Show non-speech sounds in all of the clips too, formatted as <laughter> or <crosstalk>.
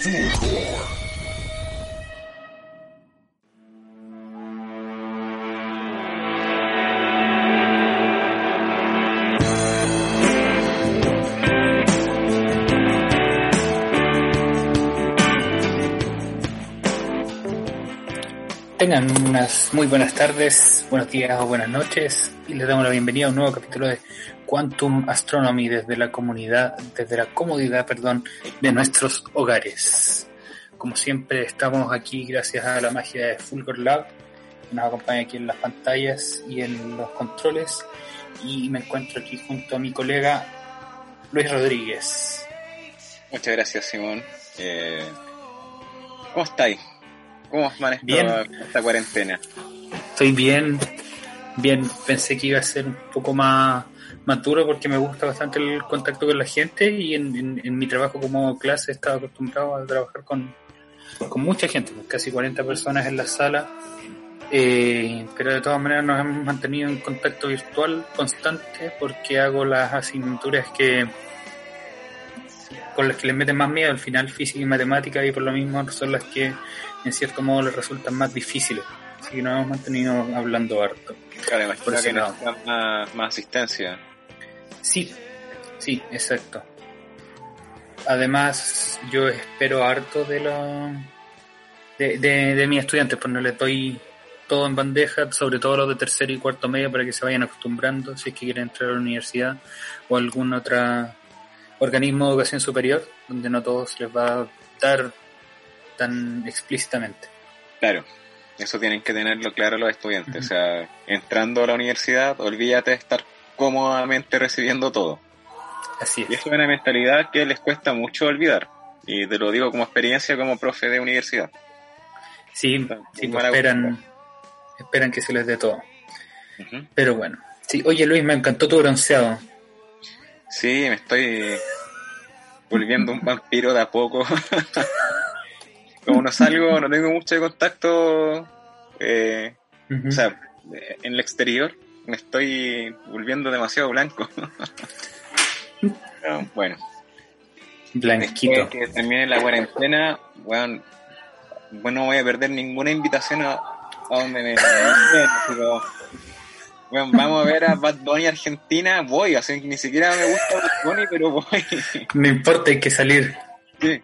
Full core. Tengan unas muy buenas tardes, buenos días o buenas noches y les damos la bienvenida a un nuevo capítulo de Quantum Astronomy desde la comunidad, desde la comodidad, perdón, de nuestros hogares. Como siempre estamos aquí gracias a la magia de Fulgor Lab, que nos acompaña aquí en las pantallas y en los controles y me encuentro aquí junto a mi colega Luis Rodríguez. Muchas gracias Simón. Eh, ¿Cómo estáis? ¿Cómo has manejado esta cuarentena? Estoy bien, bien. Pensé que iba a ser un poco más, más duro porque me gusta bastante el contacto con la gente y en, mi trabajo como clase he estado acostumbrado a trabajar con, con mucha gente, casi 40 personas en la sala. Eh, pero de todas maneras nos hemos mantenido en contacto virtual constante porque hago las asignaturas que con las que les meten más miedo al final física y matemática y por lo mismo son las que en cierto modo les resultan más difíciles. Así que nos hemos mantenido hablando harto. Claro por que nos más, más asistencia. Sí sí exacto. Además yo espero harto de los de, de, de mis estudiantes pues no les doy todo en bandeja, sobre todo los de tercero y cuarto medio, para que se vayan acostumbrando si es que quieren entrar a la universidad o algún otro organismo de educación superior, donde no todos les va a dar tan explícitamente. Claro, eso tienen que tenerlo claro los estudiantes. O sea, entrando a la universidad, olvídate de estar cómodamente recibiendo todo. Así es. Y eso es una mentalidad que les cuesta mucho olvidar. Y te lo digo como experiencia como profe de universidad. Sí, sí pues esperan, esperan que se les dé todo. Pero bueno. Sí, oye Luis, me encantó tu bronceado. Sí, me estoy volviendo un vampiro de a poco. <laughs> Como no salgo, no tengo mucho contacto, eh, o sea, en el exterior, me estoy volviendo demasiado blanco. <laughs> bueno. Blanquito. Que también en la cuarentena, bueno, bueno, no voy a perder ninguna invitación a, donde me... Bueno, vamos a ver a Bad Bunny Argentina, voy, así ni siquiera me gusta Bad Bunny, pero voy. No importa, hay que salir. Sí.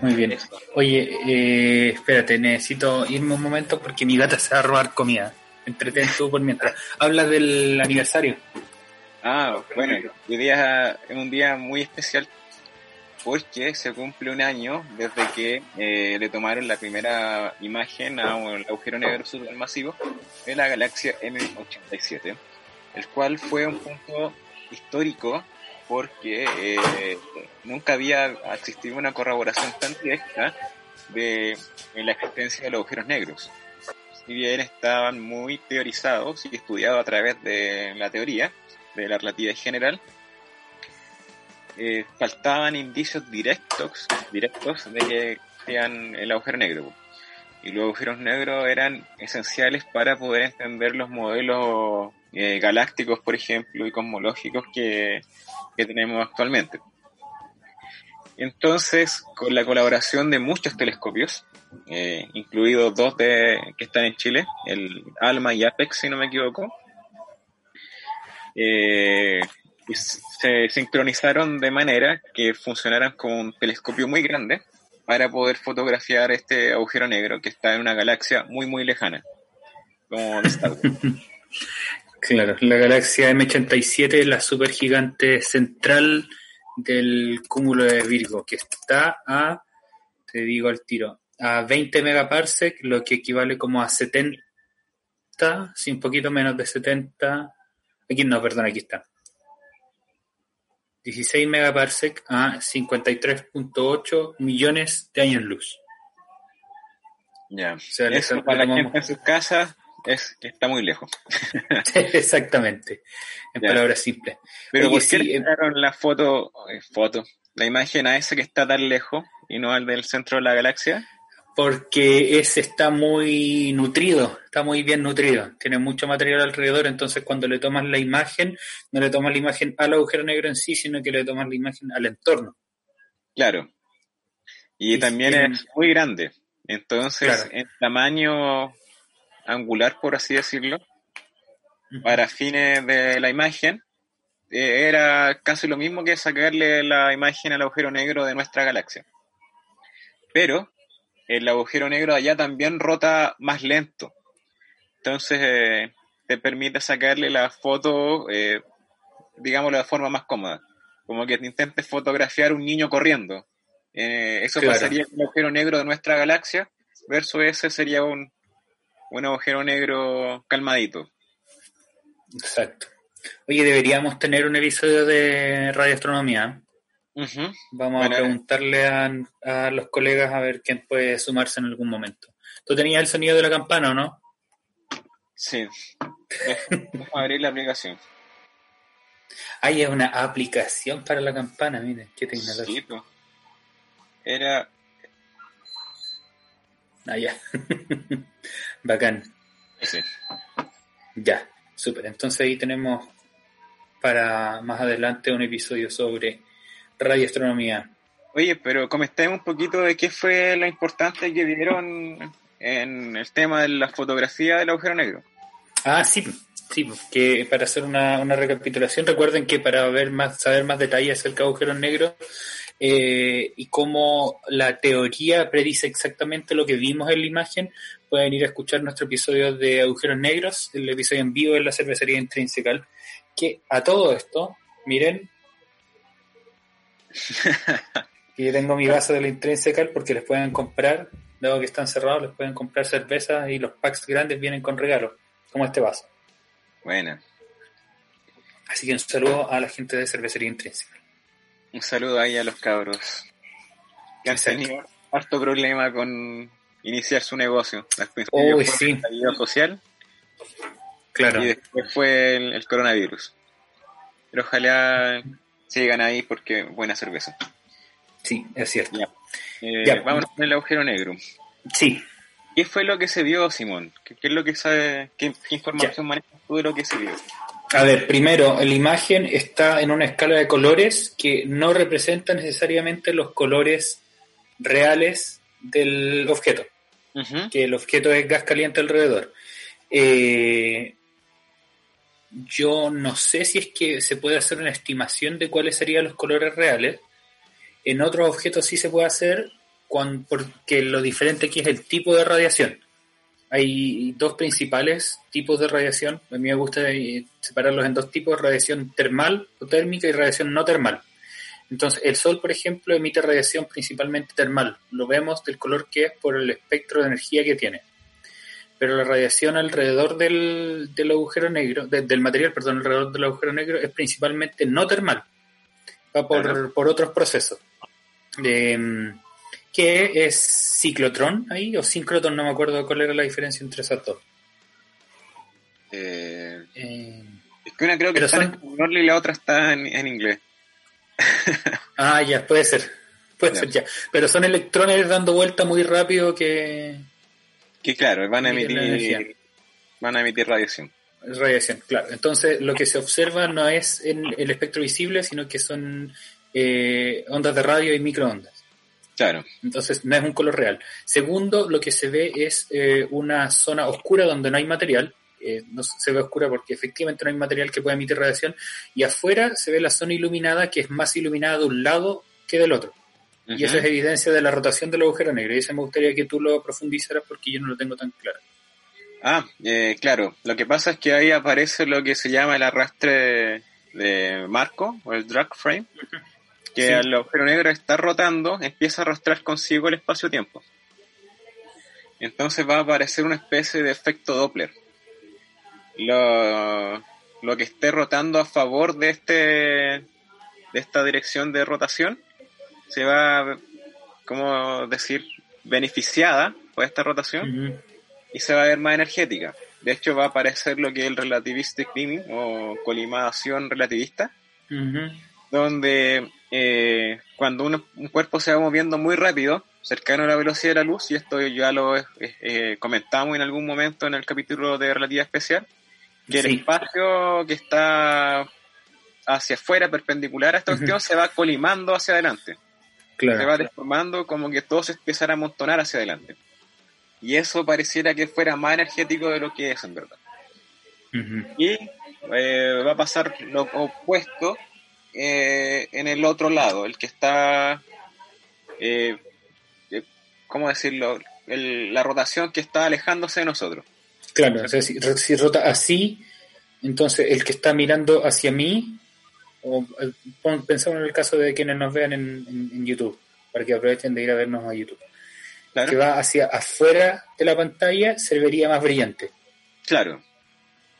Muy bien. Oye, eh, espérate, necesito irme un momento porque mi gata se va a robar comida. Entretén tú por mientras. Habla del aniversario. Ah, bueno, hoy día es un día muy especial porque se cumple un año desde que eh, le tomaron la primera imagen a un agujero negro supermasivo de la galaxia M87, el cual fue un punto histórico porque eh, nunca había existido una corroboración tan directa de la existencia de los agujeros negros. Si bien estaban muy teorizados y estudiados a través de la teoría de la relatividad general, eh, faltaban indicios directos, directos de que sean el agujero negro. Y los agujeros negros eran esenciales para poder entender los modelos eh, galácticos, por ejemplo, y cosmológicos que, tenemos actualmente. Entonces, con la colaboración de muchos telescopios, eh, incluidos dos de, que están en Chile, el ALMA y APEX, si no me equivoco, se sincronizaron de manera que funcionaran con un telescopio muy grande para poder fotografiar este agujero negro que está en una galaxia muy muy lejana, como <laughs> Claro, la galaxia M87 es la supergigante central del cúmulo de Virgo, que está a, te digo al tiro, a 20 megaparsec, lo que equivale como a 70, sí, un poquito menos de 70, aquí no, perdón, aquí está, 16 megaparsec a 53.8 millones de años luz. Ya. O sea, Eso para la gente en sus casas es que está muy lejos. <laughs> Exactamente. En palabras simples. Pero ¿por qué eh, la foto, eh, foto, la imagen a ese que está tan lejos y no al del centro de la galaxia? Porque ese está muy nutrido, está muy bien nutrido, tiene mucho material alrededor, entonces cuando le tomas la imagen, no le tomas la imagen al agujero negro en sí, sino que le tomas la imagen al entorno. Claro. Y, también es muy grande. Entonces, en tamaño angular, por así decirlo, para fines de la imagen, eh, era casi lo mismo que sacarle la imagen al agujero negro de nuestra galaxia. Pero el agujero negro allá también rota más lento. Entonces eh, te permite sacarle la foto, eh, digámoslo de forma más cómoda. Como que te intentes fotografiar un niño corriendo. Eh, eso pasaría con el agujero negro de nuestra galaxia, versus ese sería un, un agujero negro calmadito. Exacto. Oye, deberíamos tener un episodio de radioastronomía. Vamos a preguntarle a, los colegas a ver quién puede sumarse en algún momento. ¿Tú tenías el sonido de la campana o no? Sí. Vamos a abrir la aplicación. Ahí es una aplicación para la campana, miren, qué tecnología. Sí, Era. Ah, ya. <laughs> Bacán. Sí. Ya, súper. Entonces ahí tenemos para más adelante un episodio sobre radioastronomía. Oye, pero comentemos un poquito de qué fue la importancia que dieron en el tema de la fotografía del agujero negro. Ah, sí, sí, que para hacer una, recapitulación, recuerden que para ver más, saber más detalles acerca de agujeros negros eh, y cómo la teoría predice exactamente lo que vimos en la imagen, pueden ir a escuchar nuestro episodio de agujeros negros, el episodio en vivo en la cervecería intrínseca, que a todo esto, miren, <laughs> y yo tengo mi vaso de la Intrinsecal porque les pueden comprar, dado que están cerrados, les pueden comprar cervezas y los packs grandes vienen con regalos, como este vaso. Bueno. Así que un saludo a la gente de Cervecería Intrinsecal. Un saludo ahí a los cabros que han tenido harto problema con iniciar su negocio. Uy, sí. vida social. Claro. Y después fue el coronavirus. Pero ojalá sigan ahí porque buena cerveza. Sí, es cierto. Eh, vamos con el agujero negro. Sí. ¿Qué fue lo que se vio, Simón? ¿Qué, es lo que sabe? ¿Qué, información manejas tú de lo que se vio? A ver, primero, la imagen está en una escala de colores que no representa necesariamente los colores reales del objeto. Que el objeto es gas caliente alrededor. Eh, yo no sé si es que se puede hacer una estimación de cuáles serían los colores reales. En otros objetos sí se puede hacer porque lo diferente aquí es el tipo de radiación. Hay dos principales tipos de radiación. A mí me gusta separarlos en dos tipos, radiación termal o térmica y radiación no termal. Entonces, el Sol, por ejemplo, emite radiación principalmente termal. Lo vemos del color que es por el espectro de energía que tiene pero la radiación alrededor del, agujero negro, del material, perdón, alrededor del agujero negro es principalmente no termal, va por, otros procesos. Em, ¿Qué es ciclotrón ahí o sincrotrón? No me acuerdo cuál era la diferencia entre esas dos. Eh, eh, es que una creo que está en español y la otra está en, inglés. ah, ya, puede ser. Puede ser ya. Pero son electrones dando vuelta muy rápido que que claro, van a emitir, van a emitir radiación. Radiación, claro. Entonces lo que se observa no es en el espectro visible, sino que son eh, ondas de radio y microondas. Claro. Entonces no es un color real. Segundo, lo que se ve es eh, una zona oscura donde no hay material. Eh, no se ve oscura porque efectivamente no hay material que pueda emitir radiación. Y afuera se ve la zona iluminada que es más iluminada de un lado que del otro. Y eso es evidencia de la rotación del agujero negro. Y eso me gustaría que tú lo profundizaras porque yo no lo tengo tan claro. Ah, eh, claro. Lo que pasa es que ahí aparece lo que se llama el arrastre de marco o el drag frame, que al agujero negro está rotando, empieza a arrastrar consigo el espacio-tiempo. Entonces va a aparecer una especie de efecto Doppler. Lo, lo que esté rotando a favor de este de esta dirección de rotación se va, como decir, beneficiada por esta rotación y se va a ver más energética. De hecho, va a aparecer lo que es el relativistic beaming o colimación relativista, donde eh, cuando un cuerpo se va moviendo muy rápido, cercano a la velocidad de la luz, y esto ya lo eh, comentamos en algún momento en el capítulo de relatividad especial, que el espacio que está hacia afuera, perpendicular a esta cuestión, se va colimando hacia adelante. Se va deformando como que todo se empezara a amontonar hacia adelante. Y eso pareciera que fuera más energético de lo que es en verdad. Y eh, va a pasar lo opuesto eh, en el otro lado, el que está, eh, ¿cómo decirlo? la rotación que está alejándose de nosotros. Claro, o sea, si, rota así, entonces el que está mirando hacia mí, o, pensamos en el caso de quienes nos vean en, YouTube, para que aprovechen de ir a vernos a YouTube. Que va hacia afuera de la pantalla, se vería más brillante. Claro.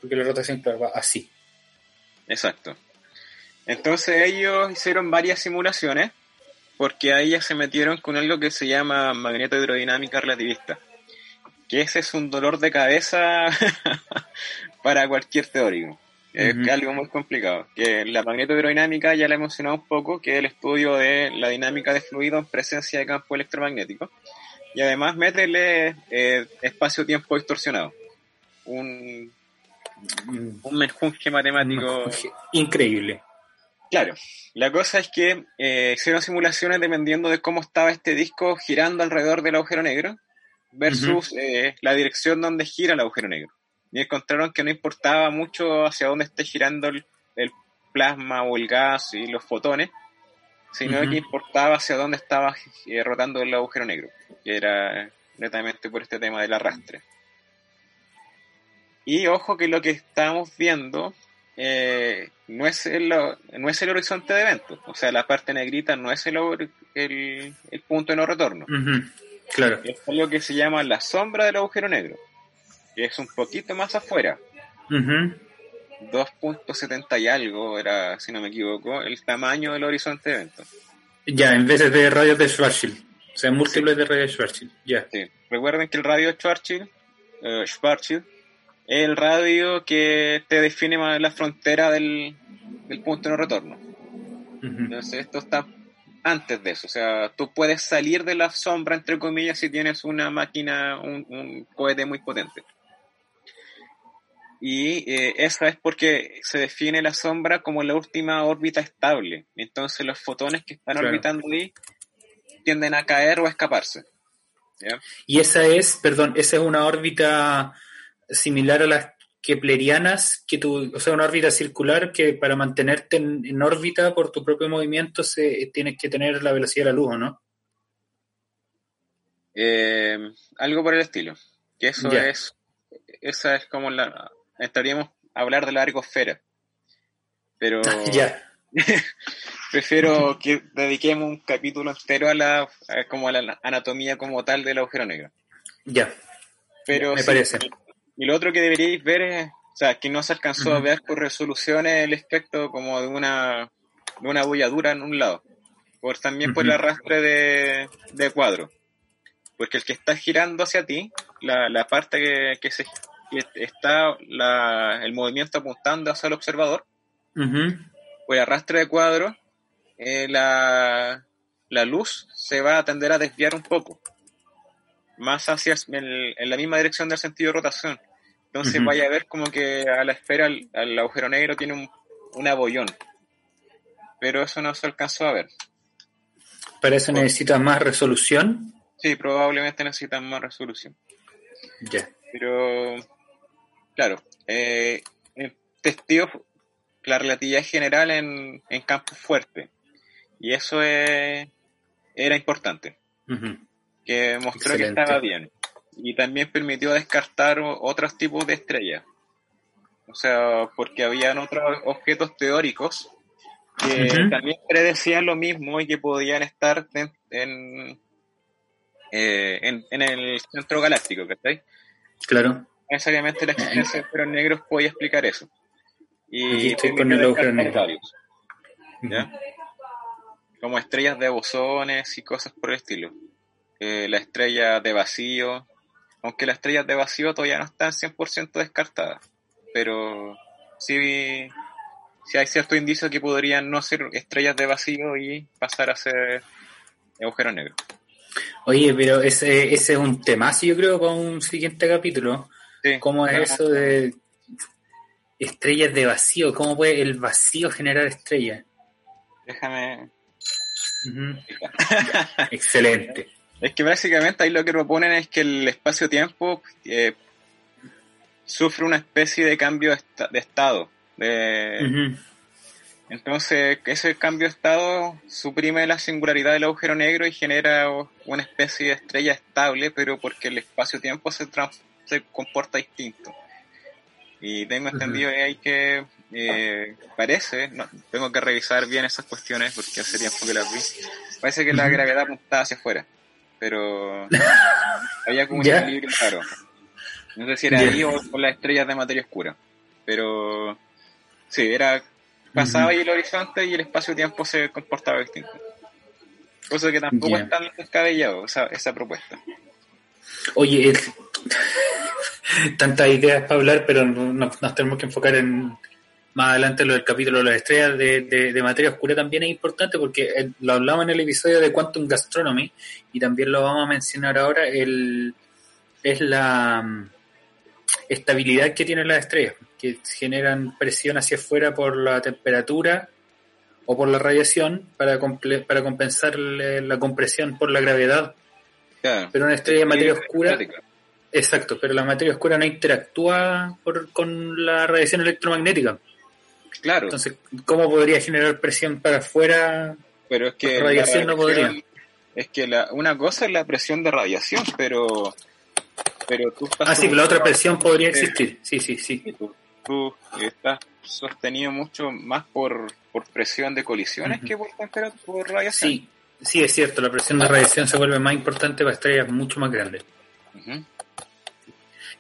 Porque la rotación, claro, va así. Exacto. Entonces ellos hicieron varias simulaciones porque ahí ya se metieron con algo que se llama magneto hidrodinámica relativista. Que ese es un dolor de cabeza <laughs> para cualquier teórico. Es algo muy complicado. Que la magneto hidrodinámica ya la he mencionado un poco, que es el estudio de la dinámica de fluido en presencia de campo electromagnético. Y además métele eh, espacio-tiempo distorsionado. Un, un menjunje matemático. Increíble. Claro, la cosa es que eh, hicieron simulaciones dependiendo de cómo estaba este disco girando alrededor del agujero negro versus eh, la dirección donde gira el agujero negro. Y encontraron que no importaba mucho hacia dónde esté girando el, plasma o el gas y los fotones, sino que importaba hacia dónde estaba eh, rotando el agujero negro, que era netamente por este tema del arrastre. Y ojo que lo que estamos viendo eh, no, es el, no es el horizonte de eventos. O sea, la parte negrita no es el, el, punto de no retorno. Claro. Es algo que se llama la sombra del agujero negro, que es un poquito más afuera. 2.70 y algo era, si no me equivoco, el tamaño del horizonte de eventos. Ya, en vez de radios de Schwarzschild. O sea, múltiples de radios de Schwarzschild. Ya. Recuerden que el radio de Schwarzschild, uh, Schwarzschild el radio que te define la frontera del, punto de no retorno. Entonces esto está antes de eso, o sea, tú puedes salir de la sombra, entre comillas, si tienes una máquina, un, cohete muy potente. Y eh, esa es porque se define la sombra como la última órbita estable. Entonces los fotones que están orbitando ahí tienden a caer o a escaparse. Y esa es, perdón, esa es una órbita similar a las keplerianas, que tú, o sea, una órbita circular que para mantenerte en, órbita por tu propio movimiento se, tienes que tener la velocidad de la luz, no? Eh, algo por el estilo. Que eso es, esa es como la, estaríamos a hablar de la argosfera. Pero <laughs> <laughs> prefiero que dediquemos un capítulo entero a la, como a la anatomía como tal del agujero negro. Ya. Pero me parece. Y lo otro que deberíais ver es, o sea, que no se alcanzó a ver por resoluciones el efecto como de una, de una bolladura en un lado. Por también por el arrastre de, de, cuadro. Porque el que está girando hacia ti, la, la parte que, que se está la, el movimiento apuntando hacia el observador, por el arrastre de cuadro, eh, la, la luz se va a tender a desviar un poco más hacia en la misma dirección del sentido de rotación. Entonces vaya a ver como que a la esfera, al, agujero negro tiene un, un, abollón. Pero eso no se alcanzó a ver. ¿Para eso necesitas más resolución? Sí, probablemente necesitan más resolución. Ya. Pero, claro, eh, testigo la relatividad general en, en campo fuerte. Y eso es, era importante. Que mostró que estaba bien y también permitió descartar otros tipos de estrellas. O sea, porque habían otros objetos teóricos que también predecían lo mismo y que podían estar en, eh, en, en, el centro galáctico, ¿cachai? Claro. Necesariamente la existencia de agujeros negros podía explicar eso. Y estoy con el agujero negro. Como estrellas de bosones y cosas por el estilo. Eh, la estrella de vacío, aunque las estrellas de vacío todavía no están 100% descartadas, pero sí, sí hay cierto indicio que podrían no ser estrellas de vacío y pasar a ser agujeros negros. Oye, pero ese, ese es un temazo, yo creo, para un siguiente capítulo. ¿Cómo es eso de estrellas de vacío? ¿Cómo puede el vacío generar estrellas? Déjame. Excelente. Es que básicamente ahí lo que proponen es que el espacio-tiempo eh, sufre una especie de cambio de estado. De, Entonces, ese cambio de estado suprime la singularidad del agujero negro y genera una especie de estrella estable, pero porque el espacio-tiempo se, se comporta distinto. Y tengo entendido que hay que, eh, parece, no, tengo que revisar bien esas cuestiones porque hace tiempo que las vi, parece que la gravedad apuntaba hacia afuera, pero <laughs> había como un equilibrio claro. No sé si era ahí o con las estrellas de materia oscura, pero sí, era, pasaba ahí el horizonte y el espacio-tiempo se comportaba distinto. Cosa que tampoco es tan descabellado esa, esa propuesta. Oye, tantas ideas para hablar, pero nos, tenemos que enfocar en más adelante lo del capítulo de las estrellas de, de, materia oscura también es importante porque eh, lo hablamos en el episodio de Quantum Gastronomy y también lo vamos a mencionar ahora, el, es la mm, estabilidad que tienen las estrellas, que generan presión hacia afuera por la temperatura o por la radiación para, para compensar la compresión por la gravedad. pero una estrella de materia oscura... Exacto, pero la materia oscura no interactúa con la radiación electromagnética. Claro. Entonces, ¿cómo podría generar presión para afuera? Pero es que la radiación, no podría. Es que la, una cosa es la presión de radiación, pero pero tú estás Ah, sí, la otra presión podría existir. Sí, sí, sí. Tú, estás sostenido mucho más por, por presión de colisiones que por, por radiación. Sí, sí, es cierto. La presión de radiación se vuelve más importante para estrellas mucho más grandes.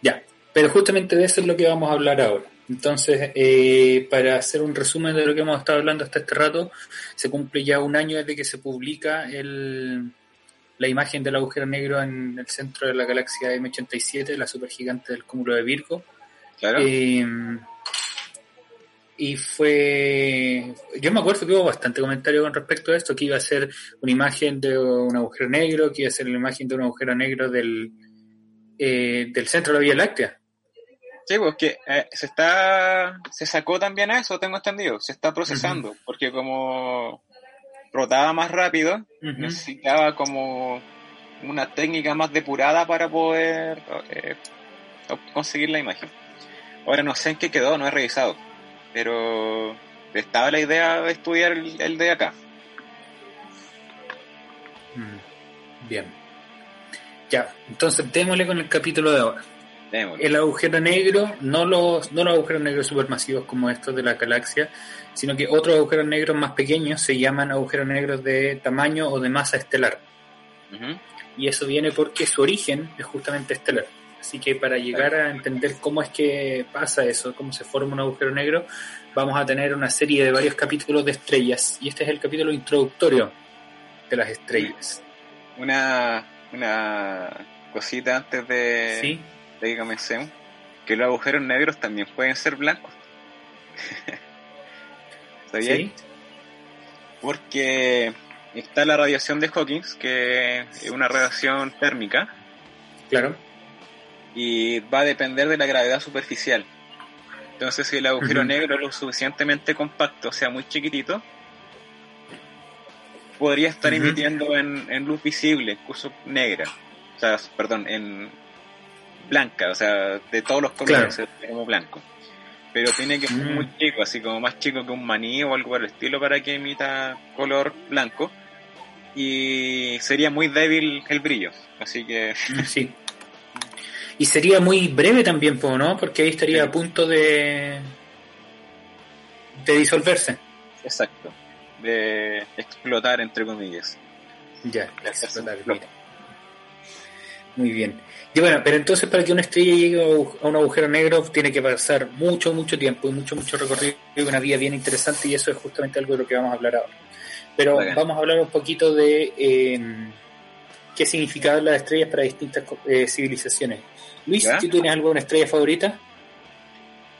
Ya, pero justamente de eso es lo que vamos a hablar ahora. Entonces, eh, para hacer un resumen de lo que hemos estado hablando hasta este rato, se cumple ya un año desde que se publica el, la imagen del agujero negro en el centro de la galaxia M87, la supergigante del cúmulo de Virgo. Claro. Eh, y fue. Yo me acuerdo que hubo bastante comentario con respecto a esto: que iba a ser una imagen de un agujero negro, que iba a ser la imagen de un agujero negro del, eh, del centro de la Vía Láctea. Sí, pues que eh, se está, se sacó también eso, tengo entendido, se está procesando, porque como rotaba más rápido, necesitaba como una técnica más depurada para poder eh, conseguir la imagen. Ahora no sé en qué quedó, no he revisado, pero estaba la idea de estudiar el, de acá. Mm, bien. Ya, entonces démosle con el capítulo de ahora. El agujero negro, no los, no los agujeros negros supermasivos como estos de la galaxia, sino que otros agujeros negros más pequeños se llaman agujeros negros de tamaño o de masa estelar. Y eso viene porque su origen es justamente estelar. Así que para llegar a entender cómo es que pasa eso, cómo se forma un agujero negro, vamos a tener una serie de varios capítulos de estrellas. Y este es el capítulo introductorio de las estrellas. Una, una cosita antes de, ¿Sí? de que comencemos, que los agujeros negros también pueden ser blancos. <laughs> ¿Sabías? Porque está la radiación de Hawkins, que es una radiación térmica. Claro. Y va a depender de la gravedad superficial. Entonces, si el agujero negro es lo suficientemente compacto, o sea, muy chiquitito, podría estar emitiendo en, luz visible, incluso negra. O sea, perdón, en blanca, o sea, de todos los colores, como blanco pero tiene que ser muy mm. chico, así como más chico que un maní o algo por el estilo para que emita color blanco. Y sería muy débil el brillo, así que... Mm, sí. <laughs> Y sería muy breve también, ¿no? Porque ahí estaría a punto de... de disolverse. Exacto, de explotar entre comillas. Ya. Muy bien. Y bueno, pero entonces para que una estrella llegue a un agujero negro tiene que pasar mucho, mucho tiempo y mucho, mucho recorrido y una vía bien interesante y eso es justamente algo de lo que vamos a hablar ahora. Pero vamos a hablar un poquito de eh, qué significaban las estrellas para distintas eh, civilizaciones. Luis, ¿tú tienes alguna estrella favorita?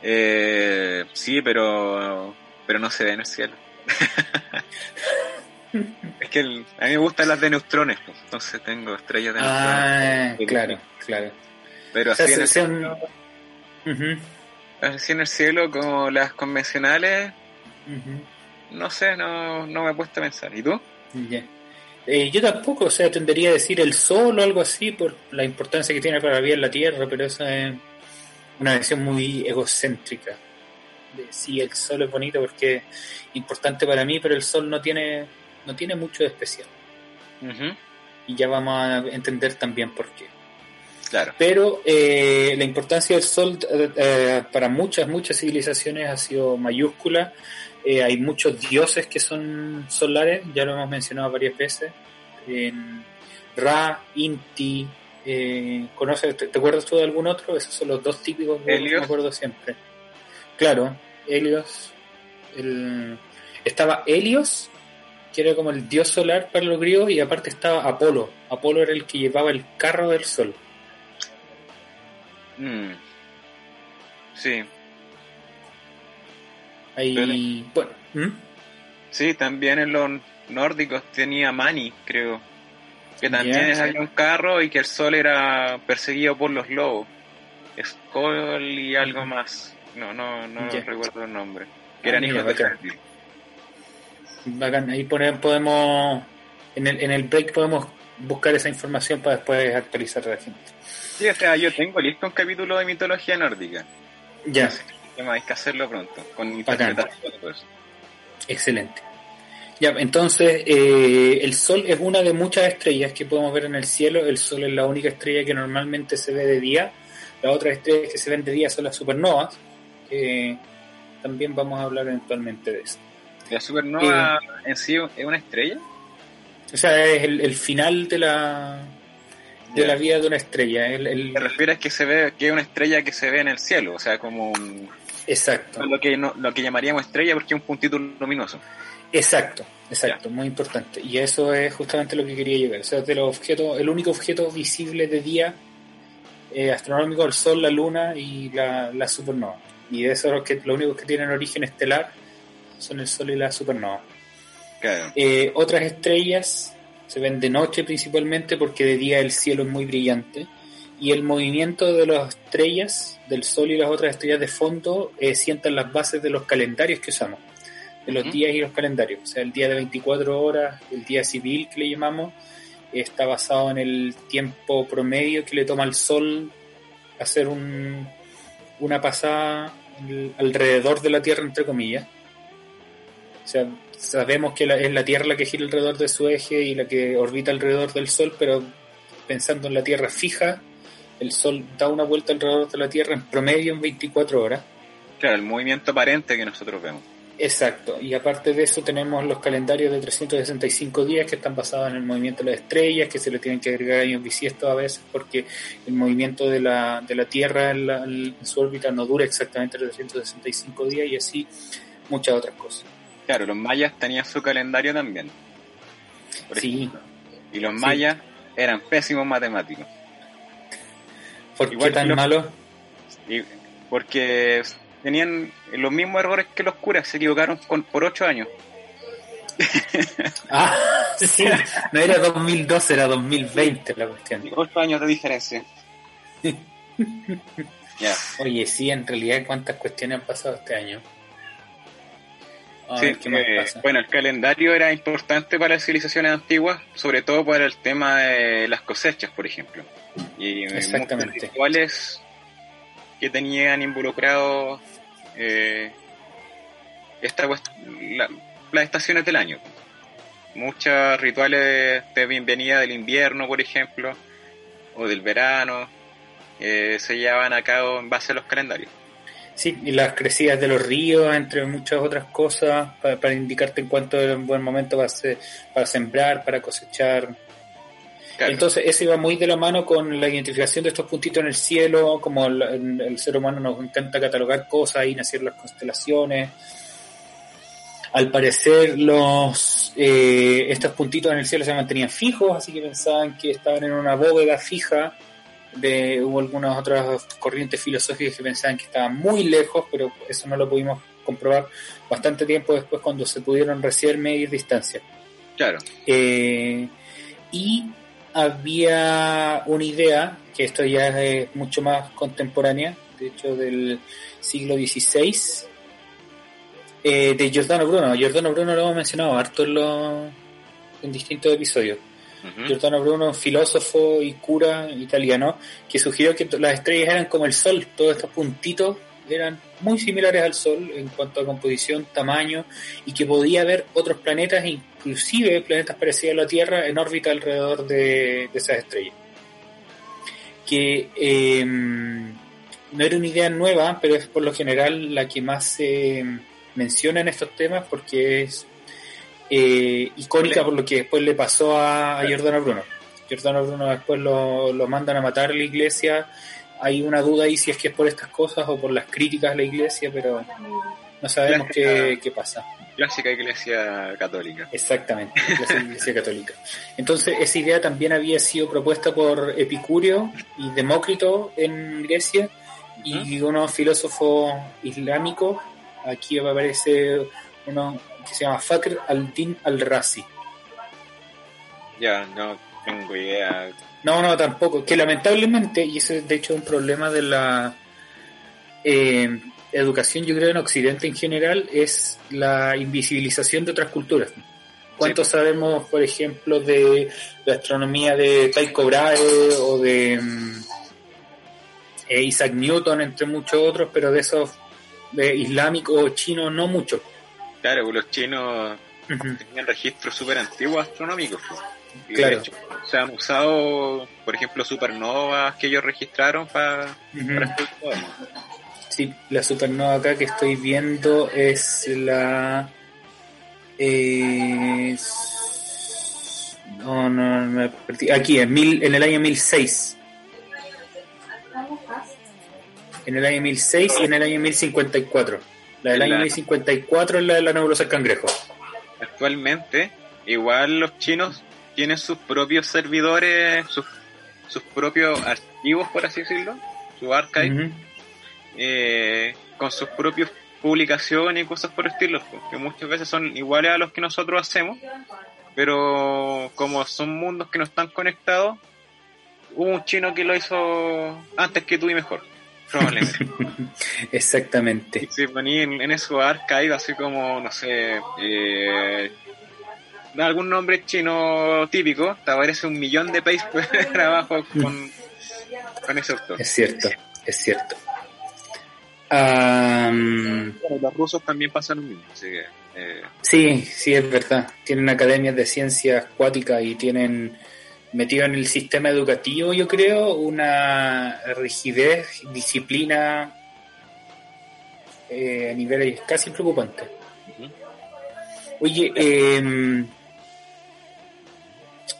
Eh, sí, pero, pero no se ve en el cielo. <laughs> es que a mí me gustan las de neutrones, pues, entonces tengo estrellas de neutrones. Ah, claro, claro. Pero así, en el cielo, así en el cielo como las convencionales, no sé, no, no me he puesto a pensar. ¿Y tú? Eh, yo tampoco, o sea, tendería a decir el sol o algo así por la importancia que tiene para la vida en la Tierra, pero esa es una visión muy egocéntrica. De, sí, el sol es bonito porque es importante para mí, pero el sol no tiene, no tiene mucho de especial. Y ya vamos a entender también por qué. Claro. Pero eh, la importancia del sol eh, para muchas, muchas civilizaciones ha sido mayúscula eh, hay muchos dioses que son solares, ya lo hemos mencionado varias veces. En Ra, Inti, eh, ¿conoces, te, acuerdas tú de algún otro? Esos son los dos típicos que me acuerdo siempre. Claro, Helios. estaba Helios, que era como el dios solar para los griegos, y aparte estaba Apolo. Apolo era el que llevaba el carro del sol. Mm. Sí, Ahí, bueno. Sí, también en los nórdicos tenía Mani, creo. Que también había un carro y que el sol era perseguido por los lobos. Skoll y algo más. No, no, no recuerdo el nombre. Que eran ah, hijos de Bacán. Ahí podemos, en el, en el break podemos buscar esa información para después actualizar a la gente. Sí, o sea, yo tengo listo un capítulo de mitología nórdica. Ya hay que hacerlo pronto, con Excelente. Ya, entonces, eh, el Sol es una de muchas estrellas que podemos ver en el cielo. El Sol es la única estrella que normalmente se ve de día. Las otras estrellas que se ven de día son las supernovas. También vamos a hablar eventualmente de eso. ¿La supernova eh, en sí es una estrella? O sea, es el, final de la, de la vida de una estrella. El, el... ¿Te refieres que se ve que es una estrella que se ve en el cielo? O sea, como un, Exacto. Lo que, lo que llamaríamos estrella porque es un puntito luminoso. Exacto, exacto, muy importante. Y eso es justamente lo que quería llegar. O sea, de los objetos, el único objeto visible de día eh, astronómico, el Sol, la Luna y la, supernova. Y de eso los que lo únicos que tienen origen estelar son el Sol y la supernova. Eh, otras estrellas se ven de noche principalmente porque de día el cielo es muy brillante y el movimiento de las estrellas, del Sol y las otras estrellas de fondo, eh, sientan las bases de los calendarios que usamos, de los días y los calendarios. O sea, el día de 24 horas, el día civil que le llamamos, está basado en el tiempo promedio que le toma al Sol hacer un, una pasada alrededor de la Tierra, entre comillas. O sea, sabemos que es la Tierra la que gira alrededor de su eje y la que orbita alrededor del Sol, pero pensando en la Tierra fija, el Sol da una vuelta alrededor de la Tierra en promedio en 24 horas. Claro, el movimiento aparente que nosotros vemos. Exacto, y aparte de eso tenemos los calendarios de 365 días que están basados en el movimiento de las estrellas, que se le tienen que agregar años bisiestos a veces porque el movimiento de la, de la Tierra en, su órbita no dura exactamente 365 días y así muchas otras cosas. Claro, los mayas tenían su calendario también. sí. Y los mayas eran pésimos matemáticos. ¿Por qué tan malo? porque tenían los mismos errores que los curas, se equivocaron con, por ocho años. ah, <laughs> sí, <laughs> no era 2012, era 2020 la cuestión. Ocho años de diferencia. <laughs> Oye, sí, en realidad, ¿cuántas cuestiones han pasado este año? sí, eh, bueno, el calendario era importante para las civilizaciones antiguas, sobre todo para el tema de las cosechas, por ejemplo. Y Exactamente. rituales que tenían involucrado eh, esta las estaciones del año. Muchos rituales de bienvenida del invierno, por ejemplo, o del verano, eh, se llevaban a cabo en base a los calendarios. Sí, y las crecidas de los ríos, entre muchas otras cosas, para, indicarte en cuánto era un buen momento para, para sembrar, para cosechar. Entonces, eso iba muy de la mano con la identificación de estos puntitos en el cielo, como el, ser humano nos encanta catalogar cosas, y nacieron las constelaciones. Al parecer, los eh, estos puntitos en el cielo se mantenían fijos, así que pensaban que estaban en una bóveda fija de, hubo algunas otras corrientes filosóficas que pensaban que estaban muy lejos, pero eso no lo pudimos comprobar bastante tiempo después cuando se pudieron recién medir distancia. Claro. Eh, y había una idea, que esto ya es mucho más contemporánea, de hecho del siglo XVI, eh, de Giordano Bruno. Giordano Bruno lo hemos mencionado harto en los, en distintos episodios. Giordano Bruno, un filósofo y cura italiano, que sugirió que las estrellas eran como el Sol, todos estos puntitos eran muy similares al Sol en cuanto a composición, tamaño, y que podía haber otros planetas, inclusive planetas parecidos a la Tierra, en órbita alrededor de, esas estrellas. Que em, no era una idea nueva, pero es por lo general la que más se menciona en estos temas porque es eh, icónica por lo que después le pasó a, Giordano Bruno. Giordano Bruno después lo, lo mandan a matar a la iglesia. Hay una duda ahí si es que es por estas cosas o por las críticas a la iglesia, pero no sabemos qué, qué, pasa. Clásica iglesia católica. Exactamente, clásica <laughs> iglesia católica. Entonces, esa idea también había sido propuesta por Epicurio y Demócrito en Grecia y unos filósofos islámicos. Aquí aparece uno que se llama Fakr al-Din al-Razi. Ya, no tengo idea. No, no, tampoco. Que lamentablemente, y ese es de hecho un problema de la eh, educación, yo creo, en Occidente en general, es la invisibilización de otras culturas. ¿Cuánto sabemos, por ejemplo, de la astronomía de Tycho Brahe o de mm, eh, Isaac Newton, entre muchos otros, pero de esos de islámicos o chinos no mucho? Claro, los chinos tenían registros súper antiguos astronómicos. Pues. claro. Se han usado, por ejemplo, supernovas que ellos registraron para, Sí, la supernova acá que estoy viendo es la... no, no, me perdí. Aquí, en, mil, en el año 1006. En el año 1006 y en el año 1054. La del año 1054 es la de la nebulosa del cangrejo. Actualmente, igual los chinos tienen sus propios servidores, sus, sus propios archivos, por así decirlo, su archive, eh, con sus propios publicaciones y cosas por el estilo, que muchas veces son iguales a los que nosotros hacemos, pero como son mundos que no están conectados, hubo un chino que lo hizo antes que tú y mejor. Probablemente. <laughs> Exactamente. Ponía en, en esos así como, no sé, eh, algún nombre chino típico, te aparece un millón de países <laughs> de trabajo con, con ese autor. Es cierto, es cierto. los rusos también pasan lo mismo, así que... Eh. Sí, sí, es verdad. Tienen academias de ciencias acuáticas y tienen metido en el sistema educativo, yo creo, una rigidez, disciplina eh, a niveles casi preocupantes. Oye, em,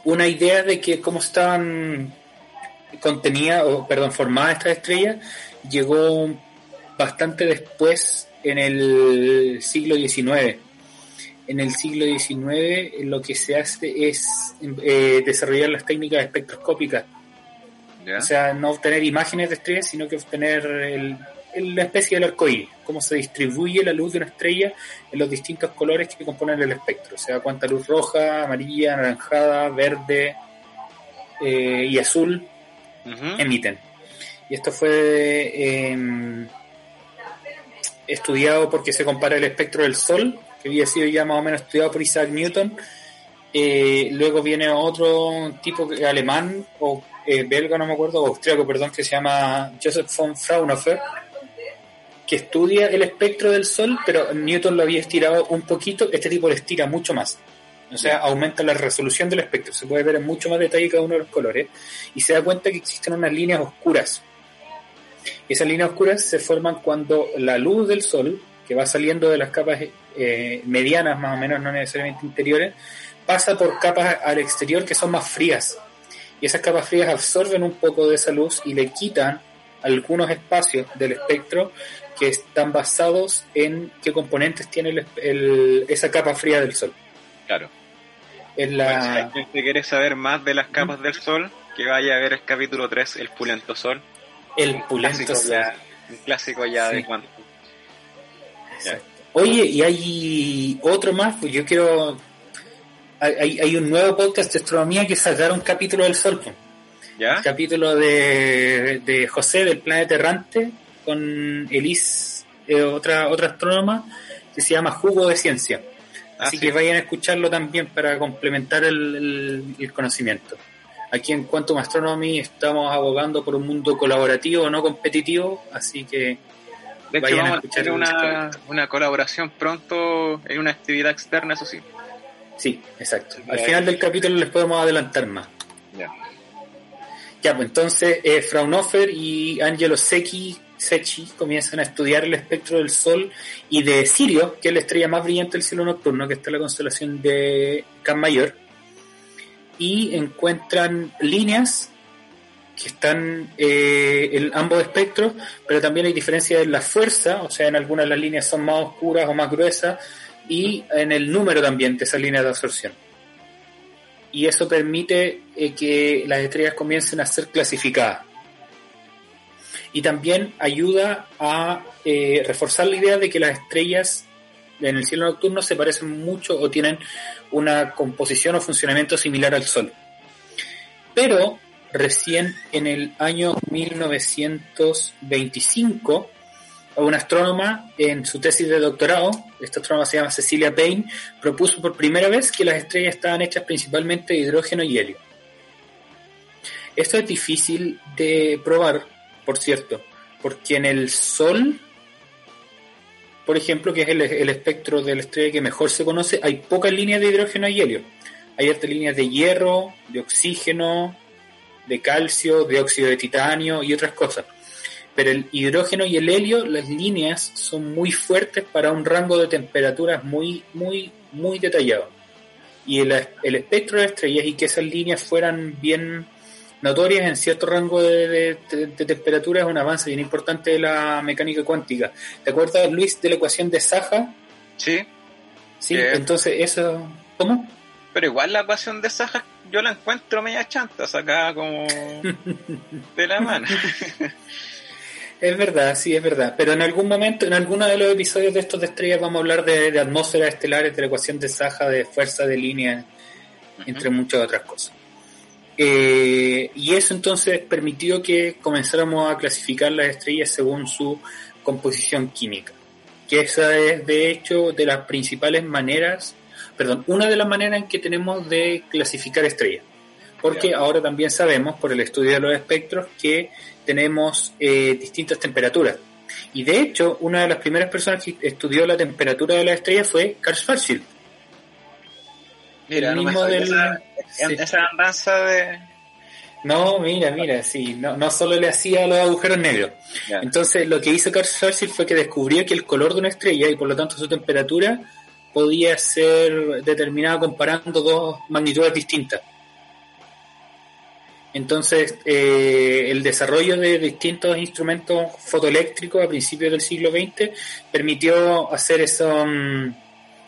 una idea de que cómo estaban contenida, o perdón, formadas estas estrellas, llegó bastante después en el siglo XIX en el siglo XIX lo que se hace es eh, desarrollar las técnicas espectroscópicas. O sea, no obtener imágenes de estrellas, sino que obtener el, la especie del arcoíris, cómo se distribuye la luz de una estrella en los distintos colores que componen el espectro. O sea, cuánta luz roja, amarilla, anaranjada, verde eh, y azul emiten. Y esto fue em, estudiado porque se compara el espectro del Sol que había sido ya más o menos estudiado por Isaac Newton. Eh, luego viene otro tipo alemán o eh, belga, no me acuerdo, o austriaco, perdón, que se llama Joseph von Fraunhofer, que estudia el espectro del Sol, pero Newton lo había estirado un poquito, este tipo lo estira mucho más. O sea, aumenta la resolución del espectro, se puede ver en mucho más detalle cada uno de los colores, y se da cuenta que existen unas líneas oscuras. Esas líneas oscuras se forman cuando la luz del Sol, que va saliendo de las capas eh, medianas más o menos, no necesariamente interiores, pasa por capas al exterior que son más frías. Y esas capas frías absorben un poco de esa luz y le quitan algunos espacios del espectro que están basados en qué componentes tiene esa capa fría del Sol. Claro. En la... si quiere saber más de las capas del Sol, que vaya a ver el capítulo 3, El Pulento Sol. El Pulento Sol. un clásico ya de cuánto. Oye, y hay otro más, pues yo quiero... Hay, hay un nuevo podcast de astronomía que sacaron un capítulo del Sol. ¿Ya? capítulo de, de José del Planeta Errante con Elise, eh, otra, otra astrónoma, que se llama Jugo de Ciencia. Así que vayan a escucharlo también para complementar el, conocimiento. Aquí en Quantum Astronomy estamos abogando por un mundo colaborativo, no competitivo, así que de hecho, vamos a escuchar una, una colaboración pronto en una actividad externa, eso sí. Sí, exacto. Al final del capítulo les podemos adelantar más. Ya. Ya, pues entonces eh, Fraunhofer y Angelo Secchi, Secchi comienzan a estudiar el espectro del Sol y de Sirio, que es la estrella más brillante del cielo nocturno, que está en la constelación de Can Mayor, y encuentran líneas que están eh, en ambos espectros, pero también hay diferencias en la fuerza, o sea, en algunas de las líneas son más oscuras o más gruesas, y en el número también de esas líneas de absorción. Y eso permite eh, que las estrellas comiencen a ser clasificadas. Y también ayuda a eh, reforzar la idea de que las estrellas en el cielo nocturno se parecen mucho o tienen una composición o funcionamiento similar al Sol. Pero recién en el año 1925, una astrónoma en su tesis de doctorado, esta astrónoma se llama Cecilia Payne, propuso por primera vez que las estrellas estaban hechas principalmente de hidrógeno y helio. Esto es difícil de probar, por cierto, porque en el Sol, por ejemplo, que es el, espectro de la estrella que mejor se conoce, hay pocas líneas de hidrógeno y helio. Hay otras líneas de hierro, de oxígeno, de calcio, dióxido de titanio y otras cosas. Pero el hidrógeno y el helio, las líneas son muy fuertes para un rango de temperaturas muy, muy, muy detallado. Y el, espectro de estrellas y que esas líneas fueran bien notorias en cierto rango de, temperatura es un avance bien importante de la mecánica cuántica. ¿Te acuerdas, Luis, de la ecuación de Saja? Sí. Sí, entonces eso... ¿Cómo? Pero igual la ecuación de Saja yo la encuentro media chanta, sacada como <laughs> de la mano. <laughs> Es verdad, sí, es verdad. Pero en algún momento, en alguno de los episodios de estos de estrellas, vamos a hablar de, atmósferas estelares, de la ecuación de Saja, de fuerza de línea, entre muchas otras cosas. Eh, y eso entonces permitió que comenzáramos a clasificar las estrellas según su composición química. Que esa es, de hecho, de las principales maneras perdón, una de las maneras en que tenemos de clasificar estrellas. Porque ahora también sabemos, por el estudio de los espectros, que tenemos eh, distintas temperaturas. Y de hecho, una de las primeras personas que estudió la temperatura de las estrellas fue Carl Schwarzschild. Mira, el mismo del, esa, andanza de... No, mira, mira, sí, no, no solo le hacía los agujeros negros. Entonces, lo que hizo Carl Schwarzschild fue que descubrió que el color de una estrella y por lo tanto su temperatura podía ser determinada comparando dos magnitudes distintas. Entonces, eh, el desarrollo de distintos instrumentos fotoeléctricos a principios del siglo XX permitió hacer esos, mm,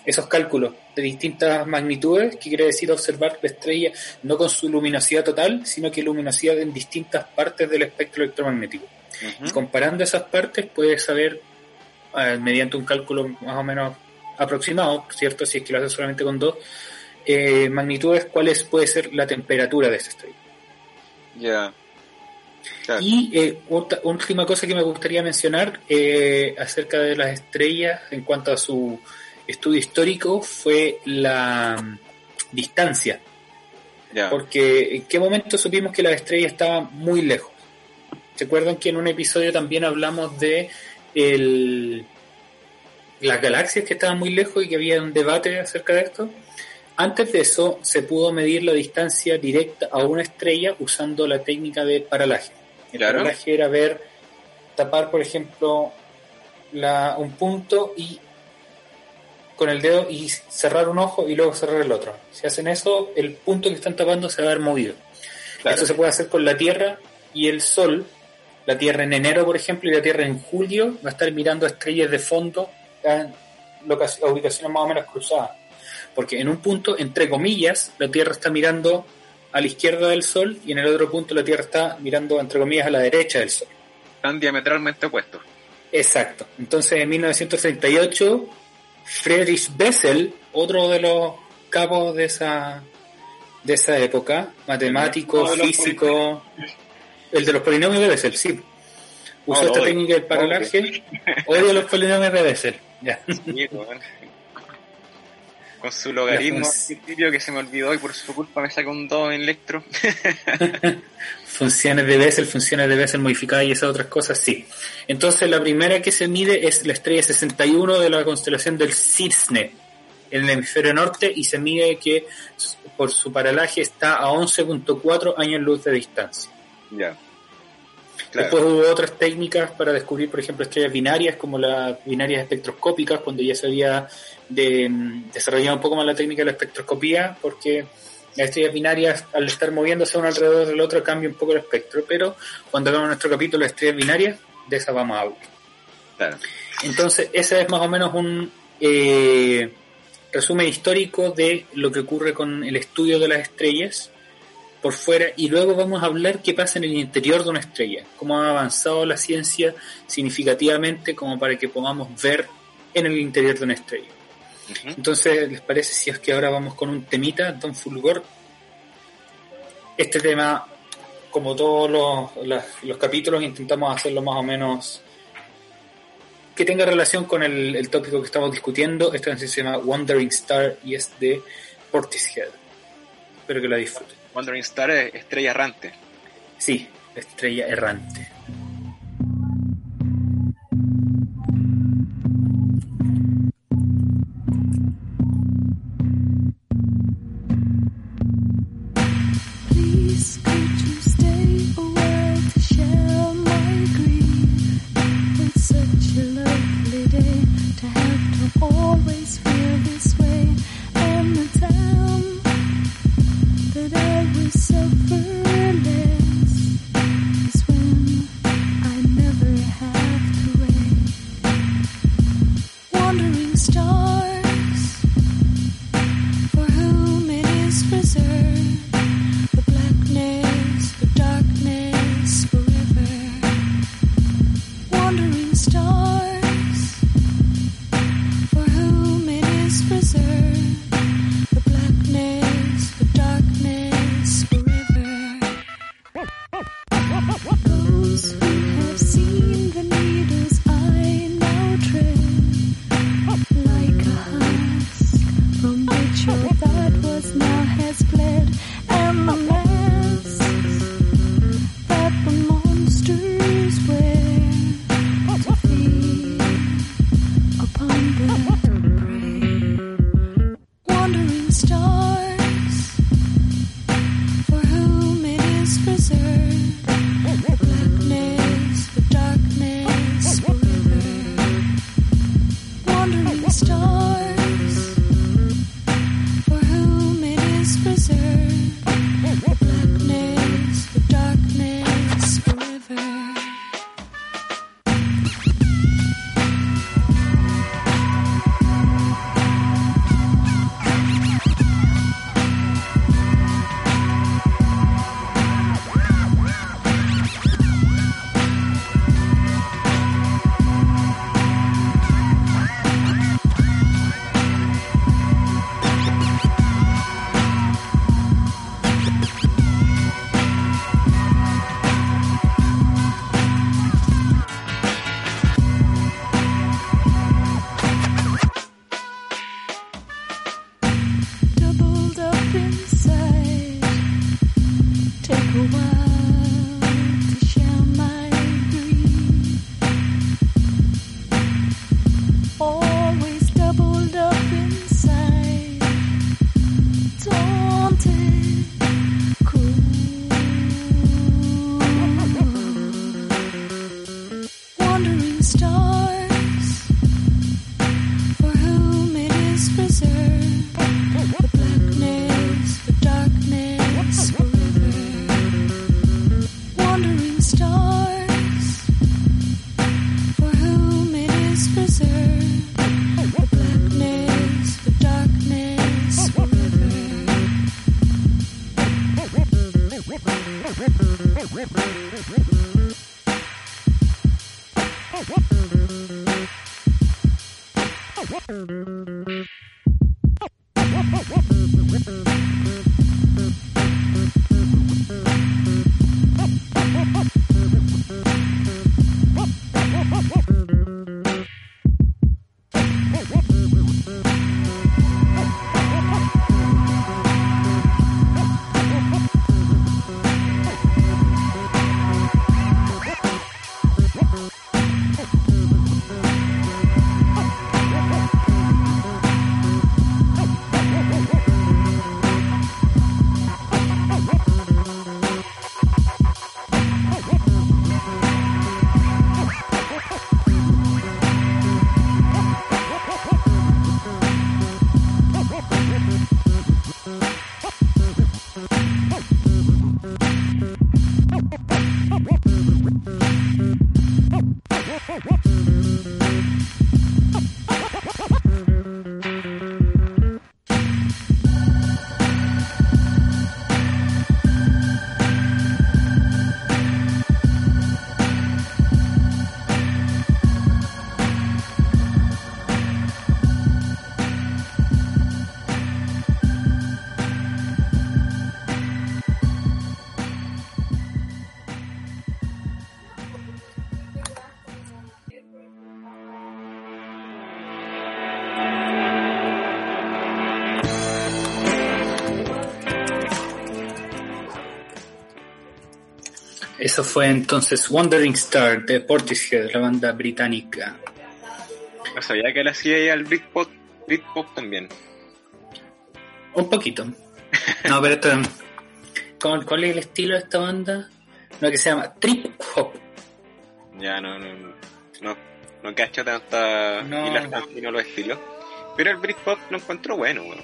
esos cálculos de distintas magnitudes, que quiere decir observar la estrella no con su luminosidad total, sino que luminosidad en distintas partes del espectro electromagnético. Y comparando esas partes, puedes saber, eh, mediante un cálculo más o menos aproximado, ¿cierto? Si es que lo hace solamente con dos eh, magnitudes, cuál es, puede ser la temperatura de esa estrella. Ya. Y eh, otra, última cosa que me gustaría mencionar eh, acerca de las estrellas en cuanto a su estudio histórico fue la mm, distancia. Porque en qué momento supimos que las estrellas estaban muy lejos. ¿Se acuerdan que en un episodio también hablamos de el, las galaxias que estaban muy lejos y que había un debate acerca de esto. Antes de eso se pudo medir la distancia directa a una estrella usando la técnica de paralaje. El paralaje era ver, tapar por ejemplo la, un punto y con el dedo y cerrar un ojo y luego cerrar el otro. Si hacen eso, el punto que están tapando se va a ver movido. Esto se puede hacer con la Tierra y el Sol. La Tierra en enero, por ejemplo, y la Tierra en julio va a estar mirando estrellas de fondo en ubicaciones más o menos cruzadas. Porque en un punto, entre comillas, la Tierra está mirando a la izquierda del Sol y en el otro punto la Tierra está mirando, entre comillas, a la derecha del Sol. Están diametralmente opuestos. Exacto. Entonces, en 1938, Friedrich Bessel, otro de los cabos de esa, de esa época, matemático, físico, el de los polinomios de Bessel, sí. Usó esta técnica del paralaje. Odio los polinomios de Bessel. Ya. Con su logaritmo al principio que se me olvidó y por su culpa me sacó un 2 en electro. <laughs> funciones de Bessel, funciones de Bessel modificadas y esas otras cosas, sí. Entonces la primera que se mide es la estrella 61 de la constelación del Cisne en el hemisferio norte y se mide que por su paralaje está a 11.4 años luz de distancia. Ya. Después hubo otras técnicas para descubrir, por ejemplo, estrellas binarias, como las binarias espectroscópicas, cuando ya se había de, mm, desarrollado un poco más la técnica de la espectroscopía, porque las estrellas binarias, al estar moviéndose uno alrededor del otro, cambia un poco el espectro. Pero cuando hagamos nuestro capítulo de estrellas binarias, de esa vamos a hablar. Entonces, ese es más o menos un eh, resumen histórico de lo que ocurre con el estudio de las estrellas por fuera y luego vamos a hablar qué pasa en el interior de una estrella, cómo ha avanzado la ciencia significativamente como para que podamos ver en el interior de una estrella. Entonces, ¿les parece si es que ahora vamos con un temita, Don Fulgor? Este tema, como todos los, los, capítulos, intentamos hacerlo más o menos que tenga relación con el, el tópico que estamos discutiendo. Esta canción se llama Wandering Star y es de Portishead. Espero que la disfruten. Wandering Star es estrella errante. Sí, estrella errante. Eso fue entonces Wandering Star de Portishead, la banda británica. No sabía que él hacía al Britpop, Britpop también. Un poquito. No, pero esto, ¿cuál, ¿cuál es el estilo de esta banda? No, que se llama Trip Hop. Ya no, no, no, no cacho tanta No. y las no los estilos. Pero el Britpop lo encuentro bueno, weón.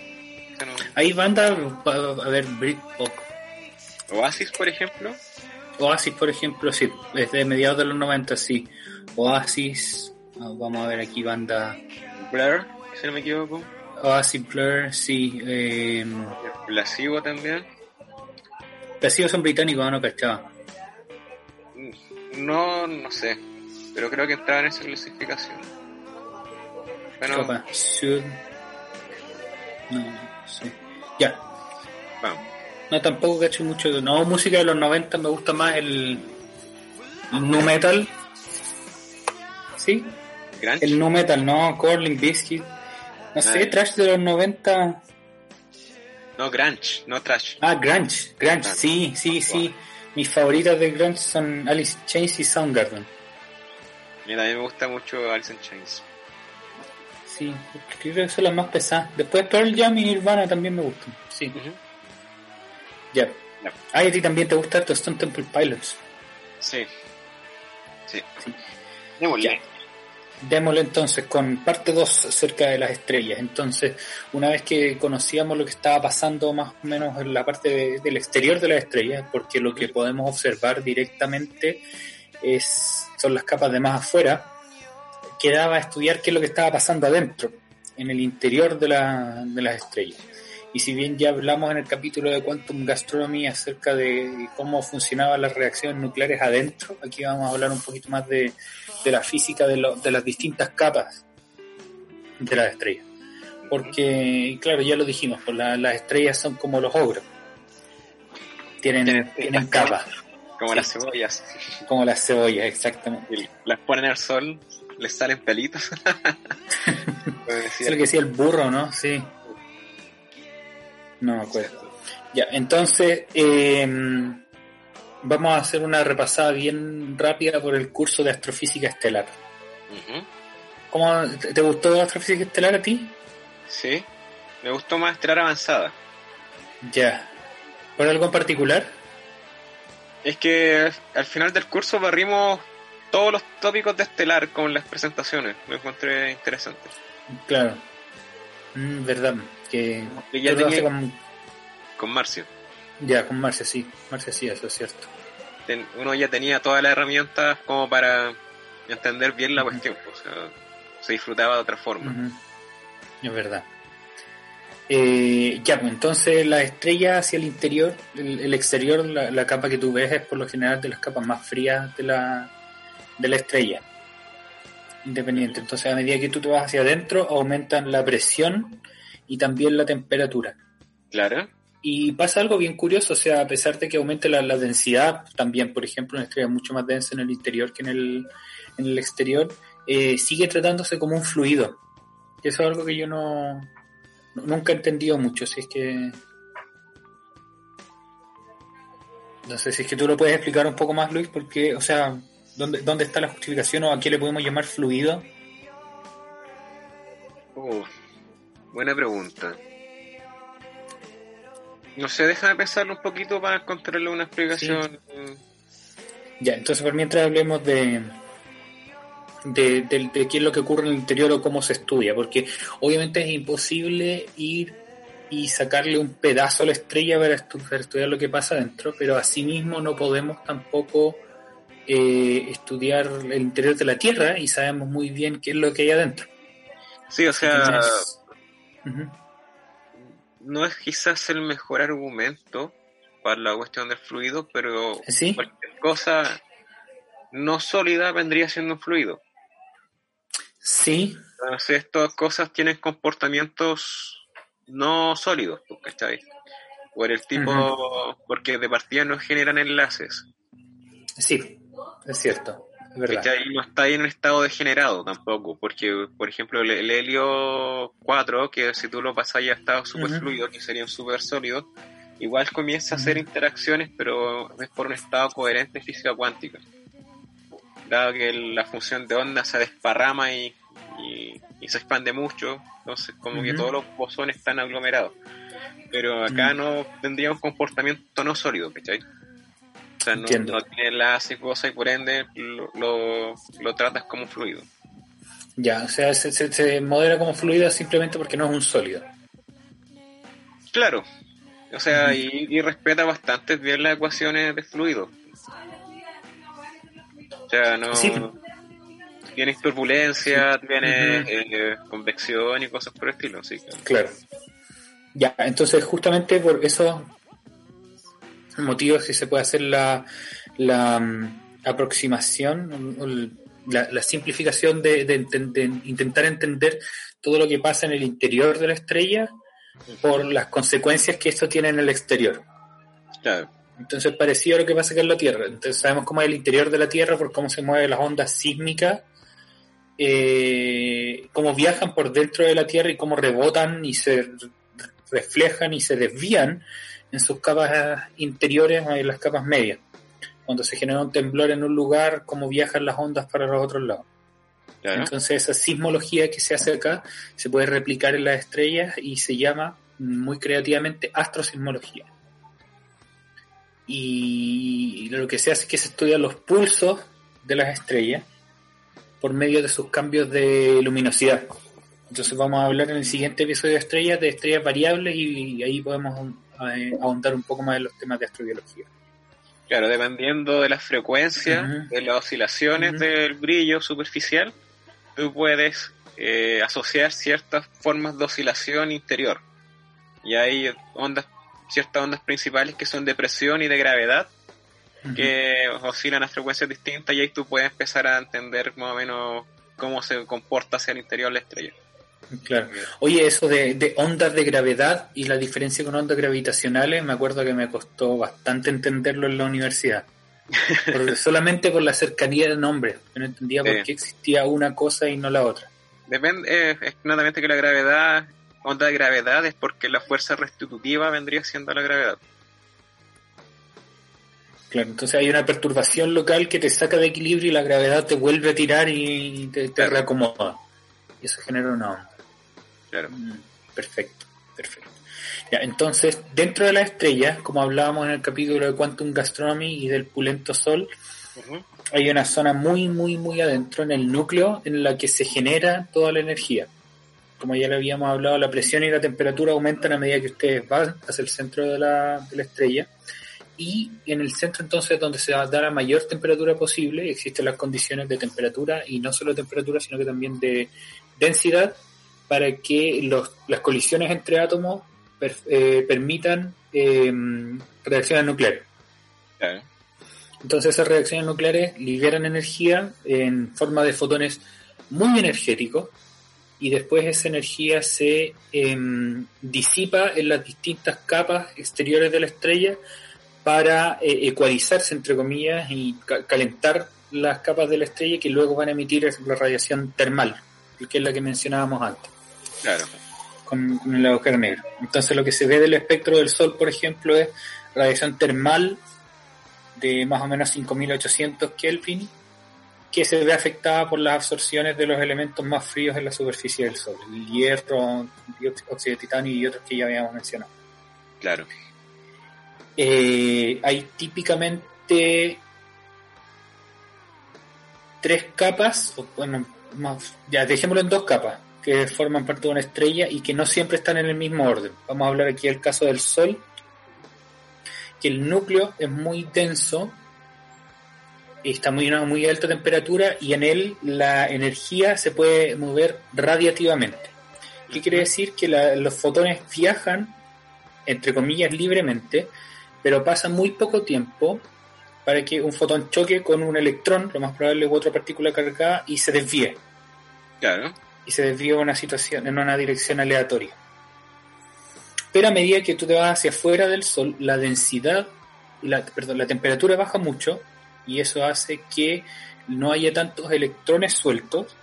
No- Hay bandas, a ver, Britpop. Oasis, por ejemplo. Oasis, por ejemplo, sí, desde mediados de los 90, sí. Oasis, ah, vamos a ver aquí banda. Blur, si no me equivoco. Oasis, Blur, sí. Eh, Placebo también. Placebo son británicos, no cachaba. No, no sé. Pero creo que entraba en esa clasificación. Bueno. Sud. No, no sé. Ya. vamos. No, tampoco cacho mucho. de- No, música de los 90 me gusta más el. nu metal. ¿Sí? Grunge. El nu metal, no, Corling Biscuit. No sé, trash de los 90. No, Grunge, no Trash. Ah, Grunge, Grunge, sí, sí, sí. Mis favoritas de Grunge son Alice in Chains y Soundgarden. Mira, a mí me gusta mucho Alice in Chains. Sí, creo que son las más pesadas. Después Pearl Jam y Nirvana también me gustan. Sí. Ya. Ya. Ah, y a ti también te gusta harto Stone Temple Pilots. Sí. Sí. Sí. Démosle. Démosle entonces con parte 2 acerca de las estrellas. Entonces, una vez que conocíamos lo que estaba pasando más o menos en la parte de- del exterior de las estrellas, porque lo que podemos observar directamente es, son las capas de más afuera, quedaba estudiar qué es lo que estaba pasando adentro, en el interior de, la- de las estrellas. Y si bien ya hablamos en el capítulo de Quantum Gastronomy acerca de cómo funcionaban las reacciones nucleares adentro, aquí vamos a hablar un poquito más de, de la física de, lo- de las distintas capas de las estrellas. Porque, claro, ya lo dijimos, pues la- las estrellas son como los ogros. Tienen, Tienen- tienen capas, Como Sí. las cebollas. como las cebollas, exactamente. Las ponen al sol, les salen pelitos. <laughs> <laughs> Es lo que decía el burro, ¿no? Sí. No me acuerdo. Ya, entonces, eh, vamos a hacer una repasada bien rápida por el curso de astrofísica estelar. ¿Cómo te te gustó astrofísica estelar a ti? Sí. Me gustó más Estelar Avanzada. Ya. ¿Por algo en particular? Es que al final del curso barrimos todos los tópicos de Estelar con las presentaciones. Me encontré interesante. Claro. Mm, verdad. Que Que ya tenía con, con Marcio. ya, con Marcia, sí. Marcia, sí, eso es cierto. Ten- uno ya tenía todas las herramientas como para entender bien la cuestión. O sea, se disfrutaba de otra forma. Es verdad. Eh, ya, pues entonces la estrella hacia el interior, el, el exterior, la, la capa que tú ves es por lo general de las capas más frías de la, de la estrella. Independiente. Entonces a medida que tú te vas hacia adentro aumentan la presión y también la temperatura. Claro. Y pasa algo bien curioso, o sea, a pesar de que aumente la, la densidad, también, por ejemplo, una estrella mucho más densa en el interior que en el, en el exterior, eh, sigue tratándose como un fluido. Y eso es algo que yo no, no- nunca he entendido mucho, si es que... No sé si es que tú lo puedes explicar un poco más, Luis, porque, o sea, ¿dónde, dónde está la justificación o a qué le podemos llamar fluido? Uh, buena pregunta. No sé, déjame pensarlo un poquito para encontrarle una explicación. Ya, entonces por mientras hablemos de, de, de- de qué es lo que ocurre en el interior o cómo se estudia, porque obviamente es imposible ir y sacarle un pedazo a la estrella para, estu- para estudiar lo que pasa dentro, pero asimismo no podemos tampoco eh, estudiar el interior de la Tierra y sabemos muy bien qué es lo que hay adentro. Sí, o sea, no es quizás el mejor argumento para la cuestión del fluido, pero ¿Sí? cualquier cosa no sólida vendría siendo un fluido. Sí, Entonces, estas cosas tienen comportamientos no sólidos, pues, ¿cachai? Por el tipo, porque de partida no generan enlaces. sí, es cierto, es verdad. ¿cachai? No está ahí en estado degenerado tampoco, porque, por ejemplo, el, el helio 4, que si tú lo pasas ya a estado super Ujú. fluido, que sería un super sólido, igual comienza a hacer interacciones, pero es por un estado coherente de física cuántica. Dado que la función de onda se desparrama y, se expande mucho, entonces como que todos los bosones están aglomerados. Pero acá mm. no tendría un comportamiento no sólido, ¿cachai? O sea, no, tiene la cosa y por ende lo, lo, tratas como fluido. Ya, o sea, se, se, modela como fluido simplemente porque no es un sólido. Claro, o sea, y, respeta bastante bien las ecuaciones de fluido. O sea, no. Tienes turbulencia, tienes eh, convección y cosas por el estilo, sí. Claro. Ya, entonces justamente por esos motivos si se puede hacer la, la mm, aproximación, la, simplificación de, intentar entender todo lo que pasa en el interior de la estrella por las consecuencias que esto tiene en el exterior. Claro. Entonces parecido a lo que pasa acá en la Tierra. Entonces sabemos cómo es el interior de la Tierra por cómo se mueven las ondas sísmicas, eh, cómo viajan por dentro de la Tierra y cómo rebotan y se reflejan y se desvían en sus capas interiores en las capas medias. Cuando se genera un temblor en un lugar, cómo viajan las ondas para los otros lados. Entonces esa sismología que se hace acá se puede replicar en las estrellas y se llama muy creativamente astrosismología. Y lo que se hace es que se estudian los pulsos de las estrellas por medio de sus cambios de luminosidad. Entonces vamos a hablar en el siguiente episodio de estrellas, de estrellas variables y ahí podemos eh, ahondar un poco más en los temas de astrobiología. Claro, dependiendo de la frecuencia, de las oscilaciones del brillo superficial, tú puedes eh, asociar ciertas formas de oscilación interior. Y hay ondas, ciertas ondas principales que son de presión y de gravedad, que oscilan a frecuencias distintas y ahí tú puedes empezar a entender más o menos cómo se comporta hacia el interior la estrella. Claro. Oye, eso de, de, ondas de gravedad y la diferencia con ondas gravitacionales, me acuerdo que me costó bastante entenderlo en la universidad <laughs> solamente por la cercanía del nombre. no entendía por qué existía una cosa y no la otra. Depende, eh, es claramente que la gravedad, onda de gravedad, es porque la fuerza restitutiva vendría siendo la gravedad. Claro, entonces hay una perturbación local que te saca de equilibrio y la gravedad te vuelve a tirar y te, reacomoda. Y eso genera una onda. Claro. Mm, perfecto, perfecto entonces, dentro de la estrella, como hablábamos en el capítulo de Quantum Gastronomy y del pulento Sol, hay una zona muy, muy, muy adentro, en el núcleo, en la que se genera toda la energía. Como ya le habíamos hablado, la presión y la temperatura aumentan a medida que ustedes van hacia el centro de la, de la estrella. Y en el centro entonces donde se va a dar la mayor temperatura posible, existen las condiciones de temperatura y no solo de temperatura, sino que también de densidad para que los, las colisiones entre átomos eh, permitan em, reacciones nucleares. Entonces esas reacciones nucleares liberan energía en forma de fotones muy energéticos y después esa energía se em, disipa en las distintas capas exteriores de la estrella para eh, ecualizarse, entre comillas, y calentar las capas de la estrella que luego van a emitir la radiación termal, que es la que mencionábamos antes. Claro con, el agujero negro. Entonces lo que se ve del espectro del Sol, por ejemplo, es radiación termal de más o menos 5800 Kelvin, que se ve afectada por las absorciones de los elementos más fríos en la superficie del Sol, el hierro, óxido de titanio y otros que ya habíamos mencionado. Claro. Eh, hay típicamente tres capas, bueno, más, ya dejémoslo en dos capas que forman parte de una estrella y que no siempre están en el mismo orden. Vamos a hablar aquí del caso del Sol, que el núcleo es muy denso, está muy a muy alta temperatura y en él la energía se puede mover radiativamente. ¿Qué quiere decir? Que los fotones viajan, entre comillas, libremente, pero pasa muy poco tiempo para que un fotón choque con un electrón, lo más probable, u otra partícula cargada, y se desvíe. Claro y se desvía una situación en una dirección aleatoria. Pero a medida que tú te vas hacia afuera del Sol, la densidad, la, perdón, la temperatura baja mucho y eso hace que no haya tantos electrones sueltos